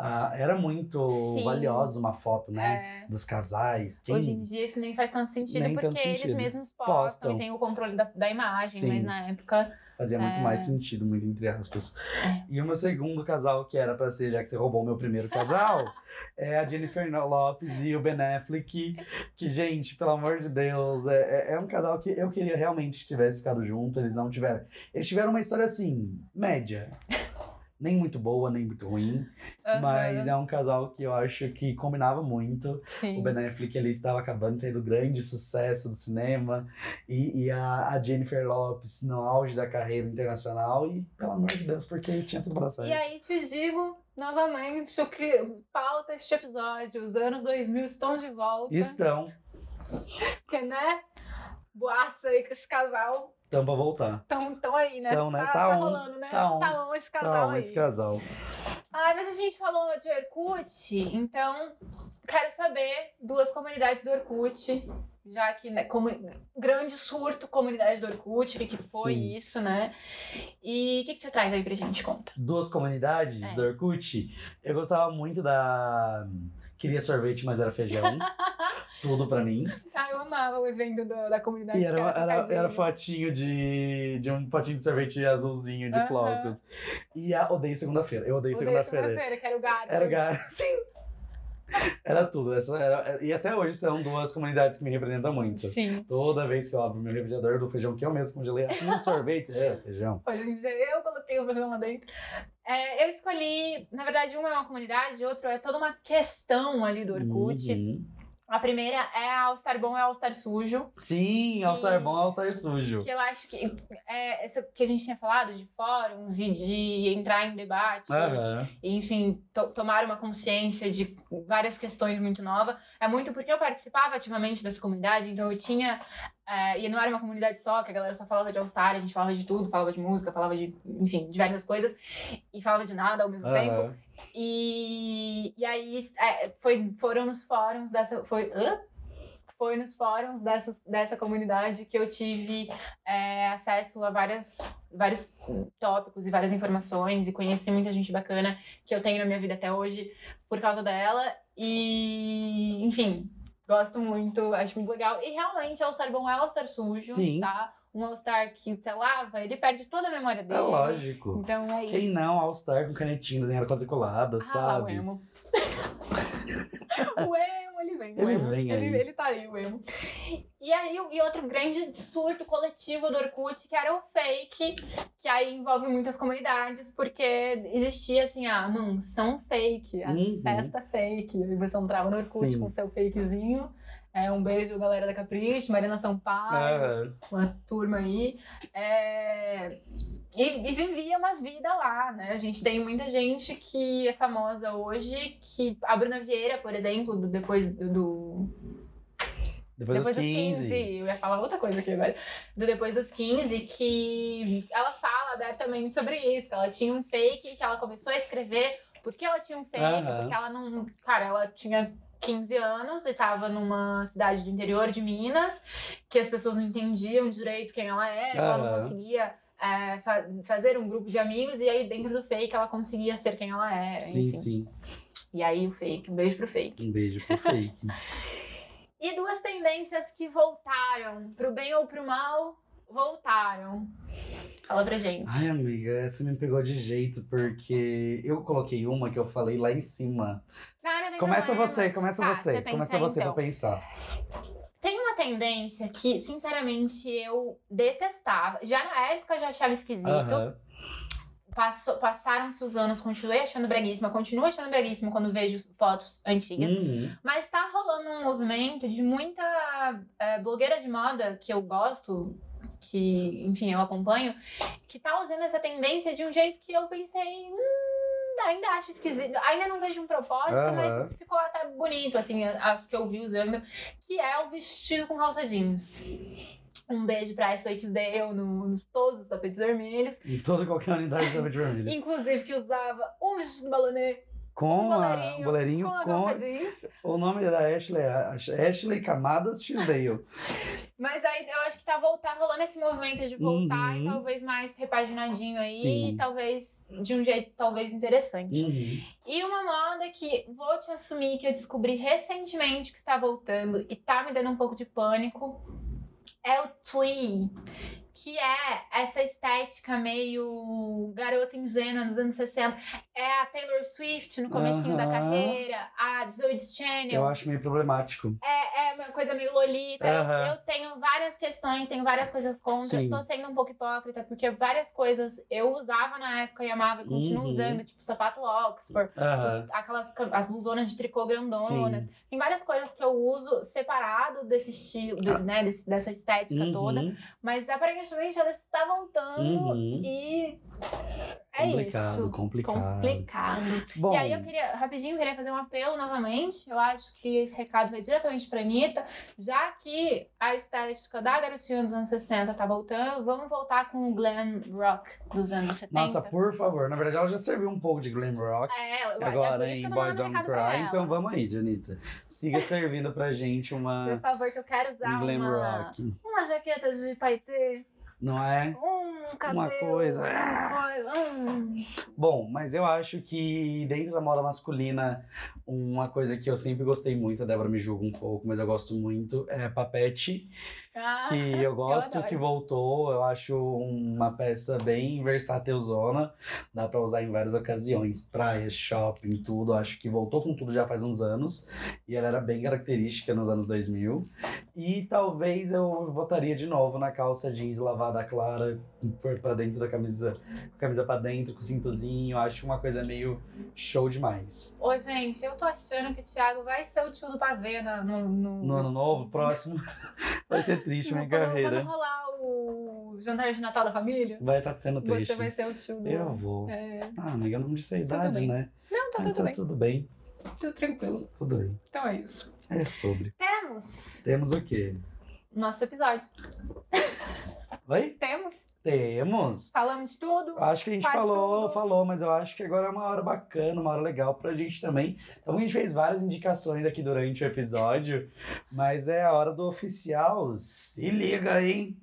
Speaker 2: ah, era muito
Speaker 1: Sim.
Speaker 2: valiosa uma foto, né?
Speaker 1: É.
Speaker 2: Dos casais. Quem...
Speaker 1: Hoje em dia isso nem faz tanto sentido,
Speaker 2: Nem
Speaker 1: porque
Speaker 2: tanto
Speaker 1: eles
Speaker 2: sentido.
Speaker 1: mesmos postam,
Speaker 2: Postam.
Speaker 1: e têm o controle da, da imagem,
Speaker 2: Sim.
Speaker 1: mas na época.
Speaker 2: Fazia muito
Speaker 1: É.
Speaker 2: mais sentido, muito entre aspas.
Speaker 1: É.
Speaker 2: E o meu segundo casal, que era pra ser, já que você roubou o meu primeiro casal, *laughs* é a Jennifer Lopes e o Ben Affleck. Que, gente, pelo amor de Deus, é, é- é um casal que eu queria realmente que tivesse ficado junto. Eles não tiveram. Eles tiveram uma história assim, média. Nem muito boa, nem muito ruim. Mas é um casal que eu acho que combinava muito.
Speaker 1: Sim.
Speaker 2: O Ben Affleck ele estava acabando de sair do grande sucesso do cinema. E, e a, a Jennifer Lopes no auge da carreira internacional. E, pelo amor de Deus, porque tinha tudo pra sair.
Speaker 1: E aí te digo novamente o que pauta este episódio. Os anos 2000 estão de volta.
Speaker 2: Estão,
Speaker 1: Porque, né? Boatos aí que esse casal
Speaker 2: estão pra voltar.
Speaker 1: estão tão aí, né?
Speaker 2: Tão, né?
Speaker 1: Tá,
Speaker 2: Tá
Speaker 1: tá rolando, né?
Speaker 2: tá on.
Speaker 1: Tá on esse casal
Speaker 2: Então,
Speaker 1: aí.
Speaker 2: esse casal.
Speaker 1: Ai, mas a gente falou de Orkut, então quero saber duas comunidades do Orkut, já que, né, como grande surto comunidade do Orkut, o que, que foi
Speaker 2: Sim.
Speaker 1: isso, né? E o que, que você traz aí pra gente? Conta.
Speaker 2: Duas comunidades
Speaker 1: É.
Speaker 2: do Orkut. Eu gostava muito da. Queria sorvete, mas era feijão. *laughs* Tudo pra mim.
Speaker 1: Ah, eu amava o evento do- da comunidade.
Speaker 2: E era, era, era fotinho de, de um potinho de sorvete azulzinho de
Speaker 1: Aham.
Speaker 2: flocos. E a Odeio Segunda-feira. Eu odeio segunda-feira.
Speaker 1: segunda-feira, que era o Gato.
Speaker 2: Era o gar... *laughs* Sim! Era tudo. Essa era... E até hoje são duas comunidades que me representam muito.
Speaker 1: Sim.
Speaker 2: Toda vez que eu abro meu refrigerador do feijão que eu mesmo congelei, assim, um sorvete, é, feijão.
Speaker 1: Hoje em dia eu coloquei o feijão lá dentro. É, eu escolhi, na verdade, uma é uma comunidade, outro é toda uma questão ali do Orkut.
Speaker 2: Uhum.
Speaker 1: A primeira é a All Star Bom e a All Star Sujo.
Speaker 2: Sim,
Speaker 1: Que-
Speaker 2: All Star bom, All Star sujo.
Speaker 1: Que eu acho que é essa que a gente tinha falado de fóruns e de entrar em debates,
Speaker 2: Aham.
Speaker 1: e, enfim, to- tomar uma consciência de várias questões muito novas. É muito porque eu participava ativamente dessa comunidade, então eu tinha. é, e não era uma comunidade só, que a galera só falava de All Star, a gente falava de tudo, falava de música, falava de, enfim, diversas coisas, e falava de nada ao mesmo tempo. E, e aí é, foi, foram nos fóruns dessa. Foi, hã? foi nos fóruns dessa, dessa comunidade que eu tive é, acesso a várias, vários tópicos e várias informações e conheci muita gente bacana que eu tenho na minha vida até hoje por causa dela. E, enfim, gosto muito, acho muito legal. E realmente, All-Star bom é All-Star sujo,
Speaker 2: Sim.
Speaker 1: tá? Um All-Star que você lava, ele perde toda a memória dele.
Speaker 2: É lógico.
Speaker 1: Então é isso.
Speaker 2: Quem não, All-Star com canetinha desenhada quadriculada,
Speaker 1: Ah, lá, o
Speaker 2: sabe?
Speaker 1: emo. *laughs* o emo, ele vem. o
Speaker 2: Ele
Speaker 1: emo.
Speaker 2: vem
Speaker 1: ele,
Speaker 2: aí.
Speaker 1: ele tá aí, o emo. E aí, e outro grande surto coletivo do Orkut, que era o fake, que aí envolve muitas comunidades, porque existia, assim, a mansão fake, a
Speaker 2: Uhum.
Speaker 1: festa fake. E você entrava no Orkut
Speaker 2: Sim.
Speaker 1: com seu fakezinho. É, um beijo, galera da Capricho, Marina Sampaio
Speaker 2: Aham.
Speaker 1: uma turma aí. É, E, e vivia uma vida lá, né? A gente tem muita gente que é famosa hoje, que a Bruna Vieira, por exemplo, do depois do. do-
Speaker 2: Depois,
Speaker 1: depois
Speaker 2: dos 15.
Speaker 1: eu ia falar outra coisa aqui agora. Do Depois dos 15, que ela fala abertamente sobre isso, que ela tinha um fake, que ela começou a escrever porque ela tinha um fake,
Speaker 2: Aham.
Speaker 1: porque ela não. Cara, ela tinha 15 anos e tava numa cidade do interior de Minas, que as pessoas não entendiam direito quem ela era, que ela não conseguia. é, fa- fazer um grupo de amigos e aí dentro do fake ela conseguia ser quem ela era.
Speaker 2: Sim,
Speaker 1: enfim.
Speaker 2: sim.
Speaker 1: E aí o fake, um beijo pro fake.
Speaker 2: Um beijo pro fake. *laughs*
Speaker 1: E duas tendências que voltaram, pro bem ou pro mal, voltaram. Fala pra gente.
Speaker 2: Ai, amiga, essa me pegou de jeito, porque eu coloquei uma que eu falei lá em cima.
Speaker 1: Não, não
Speaker 2: Começa
Speaker 1: problema.
Speaker 2: você, começa
Speaker 1: Tá,
Speaker 2: você. Começa você
Speaker 1: então.
Speaker 2: pra pensar.
Speaker 1: Tem uma tendência que, sinceramente, eu detestava. Já na época eu já achava esquisito. Passou- Passaram-se os anos, continuei achando breguíssima, continuo achando breguíssima quando vejo fotos antigas.
Speaker 2: Uhum.
Speaker 1: Mas tá rolando um movimento de muita é, blogueira de moda que eu gosto, que, enfim, eu acompanho, que tá usando essa tendência de um jeito que eu pensei, hum, ainda acho esquisito. Ainda não vejo um propósito,
Speaker 2: Aham.
Speaker 1: mas ficou até bonito, assim, as que eu vi usando, que é o vestido com calça jeans. Um beijo pra Ashley Tisdale no, nos todos os tapetes vermelhos.
Speaker 2: Em toda qualquer unidade de tapete vermelho. *laughs*
Speaker 1: Inclusive que usava um vestido balonê
Speaker 2: Com
Speaker 1: um
Speaker 2: a
Speaker 1: boleirinho,
Speaker 2: boleirinho,
Speaker 1: com a
Speaker 2: com
Speaker 1: jeans.
Speaker 2: o nome da Ashley é Ashley Camadas Tisdale. *laughs*
Speaker 1: Mas aí eu acho que tá, vol- tá rolando esse movimento de voltar
Speaker 2: Uhum.
Speaker 1: e talvez mais repaginadinho aí,
Speaker 2: Sim.
Speaker 1: talvez de um jeito talvez interessante.
Speaker 2: Uhum.
Speaker 1: E uma moda que vou te assumir que eu descobri recentemente que está voltando e tá me dando um pouco de pânico é o twee. Que é essa estética meio garota ingênua dos anos 60. É a Taylor Swift no comecinho da
Speaker 2: Aham.
Speaker 1: carreira, a Zoe Chanel.
Speaker 2: Eu acho meio problemático.
Speaker 1: É, é uma coisa meio lolita. Eu-
Speaker 2: Aham.
Speaker 1: Eu, tenho várias questões, tenho várias coisas contra.
Speaker 2: Sim.
Speaker 1: Tô sendo um pouco hipócrita, porque várias coisas eu usava na época e amava e continuo
Speaker 2: Uhum.
Speaker 1: usando, tipo sapato Oxford, os- aquelas as blusonas de tricô grandonas.
Speaker 2: Sim.
Speaker 1: Tem várias coisas que eu uso separado desse estilo, de- né, desse- dessa estética toda.
Speaker 2: Uhum.
Speaker 1: Mas aparentemente ela está voltando
Speaker 2: Uhum.
Speaker 1: e é
Speaker 2: Complicado,
Speaker 1: isso.
Speaker 2: complicado.
Speaker 1: Complicado.
Speaker 2: Bom,
Speaker 1: E aí eu queria, rapidinho, queria fazer um apelo novamente. Eu acho que esse recado vai diretamente pra Anitta, já que a estética da garotinha dos anos 60 tá voltando, vamos voltar com o glam rock dos anos 70.
Speaker 2: nossa, por favor. Na verdade, ela já serviu um pouco de glam rock.
Speaker 1: É, eu- é
Speaker 2: Agora,
Speaker 1: por que
Speaker 2: em
Speaker 1: eu
Speaker 2: Boys Don't Cry. Então vamos aí, Janita. Siga servindo pra gente
Speaker 1: Por
Speaker 2: uma
Speaker 1: favor, que eu quero usar
Speaker 2: um glam
Speaker 1: uma,
Speaker 2: rock.
Speaker 1: uma jaqueta de paetê,
Speaker 2: Não é?
Speaker 1: um cabelo,
Speaker 2: Uma coisa.
Speaker 1: uma coisa, um...
Speaker 2: Bom, mas eu acho que dentro da moda masculina, uma coisa que eu sempre gostei muito, a Débora me julga um pouco, mas eu gosto muito, é papete,
Speaker 1: Ah,
Speaker 2: que eu *laughs* gosto,
Speaker 1: adoro.
Speaker 2: que voltou. Eu acho uma peça bem versátilzona, dá pra usar em várias ocasiões, praia, shopping, tudo. Acho que voltou com tudo já faz uns anos, e ela era bem característica nos anos 2000. E talvez eu votaria de novo na calça jeans lavada clara, pra dentro da camisa, com a camisa pra dentro, com o cintozinho. Acho uma coisa meio show demais.
Speaker 1: Ô, gente, eu tô achando que o Thiago vai ser o tio do pavê na- no, no,
Speaker 2: No ano novo, próximo, *laughs* vai ser triste minha
Speaker 1: quando,
Speaker 2: carreira.
Speaker 1: Quando rolar o jantar de Natal da família,
Speaker 2: Vai estar sendo triste.
Speaker 1: você vai ser o tio do.
Speaker 2: Eu vou.
Speaker 1: É,
Speaker 2: Ah, amiga, eu não disse a idade, né?
Speaker 1: Não, tá tudo bem.
Speaker 2: tudo bem.
Speaker 1: Tudo tranquilo.
Speaker 2: Tudo bem.
Speaker 1: Então é isso.
Speaker 2: É sobre.
Speaker 1: Temos
Speaker 2: Temos o quê?
Speaker 1: nosso episódio.
Speaker 2: Oi?
Speaker 1: Temos.
Speaker 2: Temos.
Speaker 1: Falamos de tudo?
Speaker 2: Acho que a gente falou,
Speaker 1: tudo.
Speaker 2: falou, mas eu acho que agora é uma hora bacana, uma hora legal pra gente também. Então a gente fez várias indicações aqui durante o episódio, mas é a hora do oficial. Se liga, hein?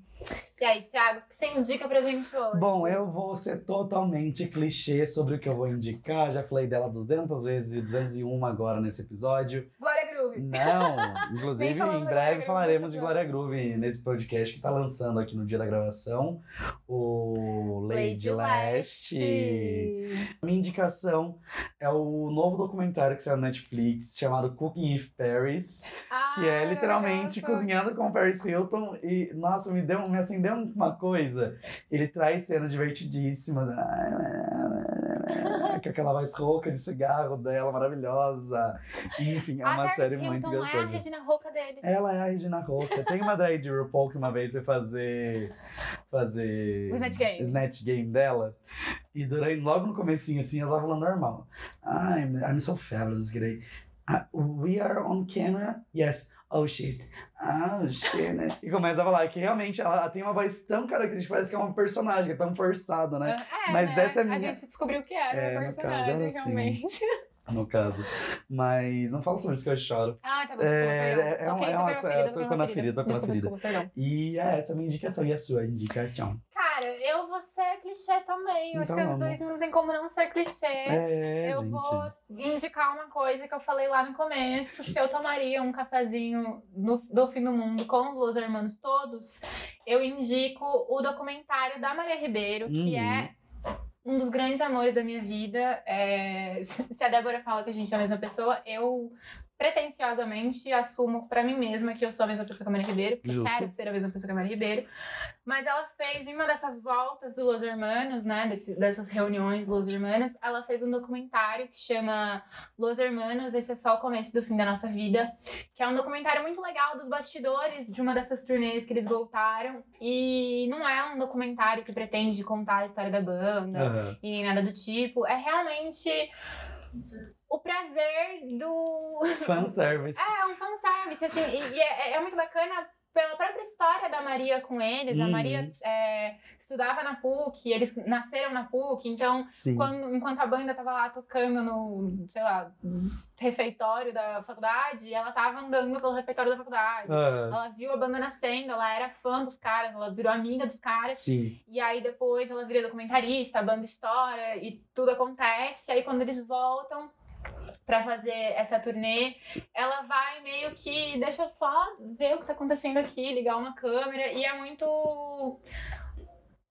Speaker 1: E aí, Thiago, o que você indica pra gente hoje?
Speaker 2: Bom, eu vou ser totalmente clichê sobre o que eu vou indicar. Já falei dela 200 vezes e 201 agora nesse episódio.
Speaker 1: Glória Groove.
Speaker 2: Não, *laughs* inclusive em breve
Speaker 1: Glória
Speaker 2: falaremos
Speaker 1: Groove
Speaker 2: de Glória Groove nesse podcast que tá lançando aqui no dia da gravação, o Lady, Leste. Minha indicação é o novo documentário que saiu na Netflix chamado Cooking with Paris, que é
Speaker 1: Ah,
Speaker 2: literalmente
Speaker 1: nossa.
Speaker 2: cozinhando com Paris Hilton e nossa, me deu, me acendeu uma coisa. Ele traz cenas divertidíssimas. *laughs* Com aquela voz rouca de cigarro dela, maravilhosa. Enfim, é
Speaker 1: A
Speaker 2: uma
Speaker 1: Paris
Speaker 2: série
Speaker 1: Hilton
Speaker 2: muito
Speaker 1: é a
Speaker 2: gostosa.
Speaker 1: Regina Roca deles.
Speaker 2: Ela é a Regina Roca. Tem uma drag de RuPaul que uma vez foi fazer. fazer.
Speaker 1: O Snatch Game.
Speaker 2: Snatch Game dela. E durante, logo no comecinho, assim, ela tava falando normal. I'm, I'm so fabulous, gray. Ah, we are on camera? Yes. Oh shit. Oh shit. *laughs* E começa a falar que realmente ela tem uma voz tão característica, parece que é uma personagem, que é tão forçada, né?
Speaker 1: É,
Speaker 2: Mas
Speaker 1: né?
Speaker 2: essa é
Speaker 1: A
Speaker 2: minha-
Speaker 1: gente descobriu que era
Speaker 2: É,
Speaker 1: uma
Speaker 2: no caso,
Speaker 1: personagem,
Speaker 2: era assim.
Speaker 1: realmente. *laughs*
Speaker 2: No caso. Mas não fala sobre isso que eu choro.
Speaker 1: Ah, tá bom, desculpa,
Speaker 2: É, é- é uma-
Speaker 1: toquei
Speaker 2: é uma- tocou na ferida, tocou na
Speaker 1: Desculpa,
Speaker 2: ferida.
Speaker 1: desculpa, perdão.
Speaker 2: E é essa a minha indicação. E a sua indicação?
Speaker 1: Eu vou ser clichê também. Eu acho
Speaker 2: Então
Speaker 1: que os
Speaker 2: vamos.
Speaker 1: dois não tem como não ser clichê.
Speaker 2: É,
Speaker 1: eu
Speaker 2: gente.
Speaker 1: vou indicar uma coisa que eu falei lá no começo. Se eu tomaria um cafezinho no- do fim do mundo com os Los Hermanos todos, eu indico o documentário da Maria Ribeiro, que
Speaker 2: Uhum.
Speaker 1: é um dos grandes amores da minha vida. É, *laughs* se a Débora fala que a gente é a mesma pessoa, eu pretensiosamente assumo pra mim mesma que eu sou a mesma pessoa que a Maria Ribeiro, porque
Speaker 2: Justo.
Speaker 1: quero ser a mesma pessoa que a Maria Ribeiro. Mas ela fez, em uma dessas voltas do Los Hermanos, né, desse- dessas reuniões Los Hermanos, ela fez um documentário que chama Los Hermanos, esse é só o começo do fim da nossa vida, que é um documentário muito legal dos bastidores de uma dessas turnês que eles voltaram. E não é um documentário que pretende contar a história da banda,
Speaker 2: Aham.
Speaker 1: e nem nada do tipo. É realmente o prazer do. *laughs*
Speaker 2: Fanservice.
Speaker 1: É, um fanservice, assim, e, e é, é muito bacana pela própria história da Maria com eles. A
Speaker 2: Uhum.
Speaker 1: Maria é, estudava na PUC, eles nasceram na PUC, então quando, enquanto a banda tava lá tocando no, sei lá, refeitório da faculdade, ela tava andando pelo refeitório da faculdade.
Speaker 2: Aham.
Speaker 1: Ela viu a banda nascendo, ela era fã dos caras, ela virou amiga dos caras.
Speaker 2: Sim.
Speaker 1: E aí depois ela vira documentarista, a banda estoura e tudo acontece. Aí quando eles voltam pra fazer essa turnê, ela vai meio que deixa eu só ver o que tá acontecendo aqui, ligar uma câmera e é muito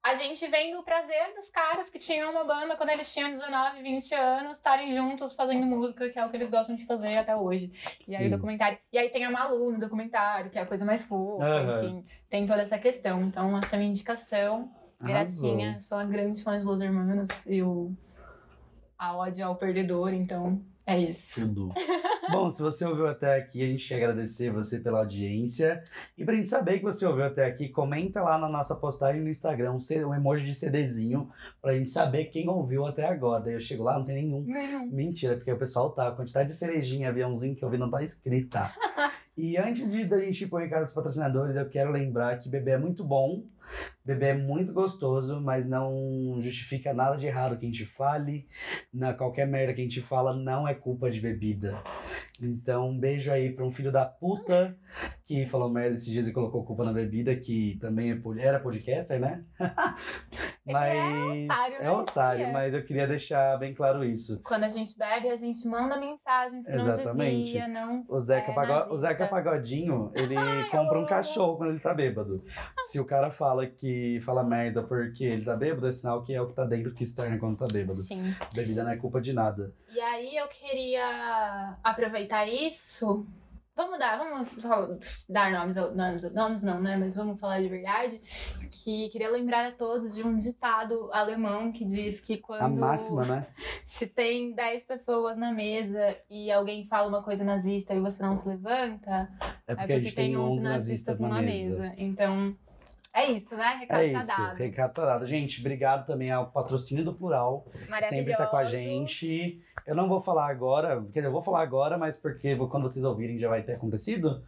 Speaker 1: a gente vendo o prazer dos caras que tinham uma banda quando eles tinham 19, 20 anos, estarem juntos fazendo música, que é o que eles gostam de fazer até hoje. E aí
Speaker 2: Sim.
Speaker 1: o documentário. E aí tem a Malu no documentário, que é a coisa mais fofa,
Speaker 2: Aham.
Speaker 1: enfim. Tem toda essa questão. Então, essa é a minha indicação. Gracinha, sou uma grande fã de Los Hermanos e o a ódio ao perdedor, então é isso.
Speaker 2: Tudo. Bom, se você ouviu até aqui, a gente quer agradecer você pela audiência. E pra gente saber que você ouviu até aqui, comenta lá na nossa postagem no Instagram um um emoji de CDzinho pra gente saber quem ouviu até agora. Daí eu chego lá, não tem nenhum.
Speaker 1: Nenhum.
Speaker 2: Mentira, porque o pessoal tá. A quantidade de cerejinha, aviãozinho que eu vi não tá escrita. *laughs* e antes de da gente ir pro recado dos patrocinadores, eu quero lembrar que beber é muito bom, beber é muito gostoso, mas não justifica nada de errado que a gente fale. Na qualquer merda que a gente fala não é culpa de bebida. Então, um beijo aí pra um filho da puta que falou merda esses dias e colocou culpa na bebida, que também é, era podcaster, né? *laughs*
Speaker 1: Ele é otário,
Speaker 2: é
Speaker 1: né?
Speaker 2: otário,
Speaker 1: é.
Speaker 2: mas eu queria deixar bem claro isso.
Speaker 1: Quando a gente bebe, a gente manda mensagens que
Speaker 2: Exatamente.
Speaker 1: não devia, não.
Speaker 2: O Zeca,
Speaker 1: É,
Speaker 2: o. Zeca Pagodinho, ele
Speaker 1: Ai,
Speaker 2: compra
Speaker 1: eu
Speaker 2: um cachorro quando ele tá bêbado. Se o cara fala que fala merda porque ele tá bêbado, é sinal que é o que tá dentro que externa quando tá bêbado.
Speaker 1: Sim.
Speaker 2: Bebida não é culpa de nada.
Speaker 1: E aí eu queria aproveitar isso. Vamos dar, vamos dar nomes, ao- nomes, nomes não, né? Mas vamos falar de verdade. Que queria lembrar a todos de um ditado alemão que diz que quando
Speaker 2: A máxima, né?
Speaker 1: se tem 10 pessoas na mesa e alguém fala uma coisa nazista e você não se levanta,
Speaker 2: É porque, a gente tem 11 nazistas na
Speaker 1: numa
Speaker 2: mesa.
Speaker 1: Então, é isso, né? Recado
Speaker 2: É
Speaker 1: tá
Speaker 2: isso,
Speaker 1: dado.
Speaker 2: recado tá dado. Gente, obrigado também ao patrocínio do Plural, que sempre tá com a gente. Eu não vou falar agora, quer dizer, eu vou falar agora, mas porque quando vocês ouvirem já vai ter acontecido.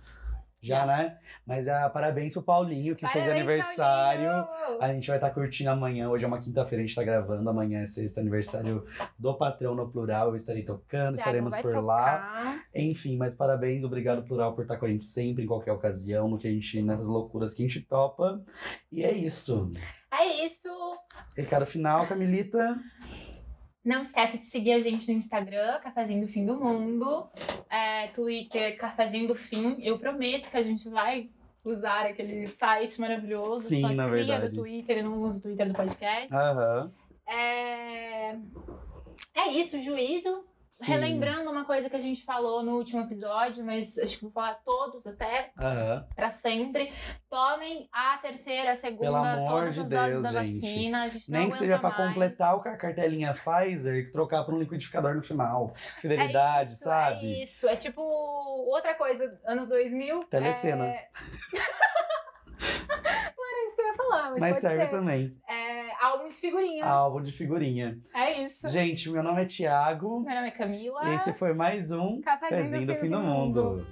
Speaker 2: Já, né? Mas ah, parabéns pro Paulinho, que fez
Speaker 1: Parabéns,
Speaker 2: aniversário.
Speaker 1: Paulinho!
Speaker 2: A gente vai estar curtindo amanhã. Hoje é uma quinta-feira, a gente tá gravando. Amanhã é sexta, aniversário do Patrão no Plural. Eu estarei tocando,
Speaker 1: Thiago
Speaker 2: estaremos por lá.
Speaker 1: tocar.
Speaker 2: Enfim, mas parabéns, obrigado Plural por estar com a gente sempre, em qualquer ocasião, no que a gente, nessas loucuras que a gente topa. E é isso.
Speaker 1: É isso.
Speaker 2: Recado final, Camilita.
Speaker 1: Não esquece de seguir a gente no Instagram, Cafezinho do Fim do Mundo. É, Twitter, Cafezinho do Fim. Eu prometo que a gente vai usar aquele site maravilhoso.
Speaker 2: Sim,
Speaker 1: só
Speaker 2: na
Speaker 1: cria
Speaker 2: verdade.
Speaker 1: do Twitter, eu não uso o Twitter do podcast.
Speaker 2: Aham.
Speaker 1: É... é isso, juízo.
Speaker 2: Sim.
Speaker 1: Relembrando uma coisa que a gente falou no último episódio, mas acho que vou falar todos até
Speaker 2: Aham.
Speaker 1: pra sempre. Tomem a terceira, a segunda,
Speaker 2: Pelo amor
Speaker 1: todas
Speaker 2: de
Speaker 1: as
Speaker 2: Deus,
Speaker 1: da
Speaker 2: gente.
Speaker 1: vacina. A gente não
Speaker 2: Nem que seja
Speaker 1: mais.
Speaker 2: completar o com a cartelinha Pfizer e trocar por um liquidificador no final. Fidelidade,
Speaker 1: é isso,
Speaker 2: sabe?
Speaker 1: É isso. É tipo outra coisa, anos 2000.
Speaker 2: Telecena.
Speaker 1: É... *laughs* isso que eu ia falar, mas,
Speaker 2: Mas serve
Speaker 1: ser.
Speaker 2: também.
Speaker 1: É, álbum de figurinha.
Speaker 2: Álbum de figurinha.
Speaker 1: É isso.
Speaker 2: Gente, meu nome é Thiago.
Speaker 1: Meu nome é Camila.
Speaker 2: Esse foi mais um
Speaker 1: Cafezinho
Speaker 2: Pezinho do Fim do Mundo.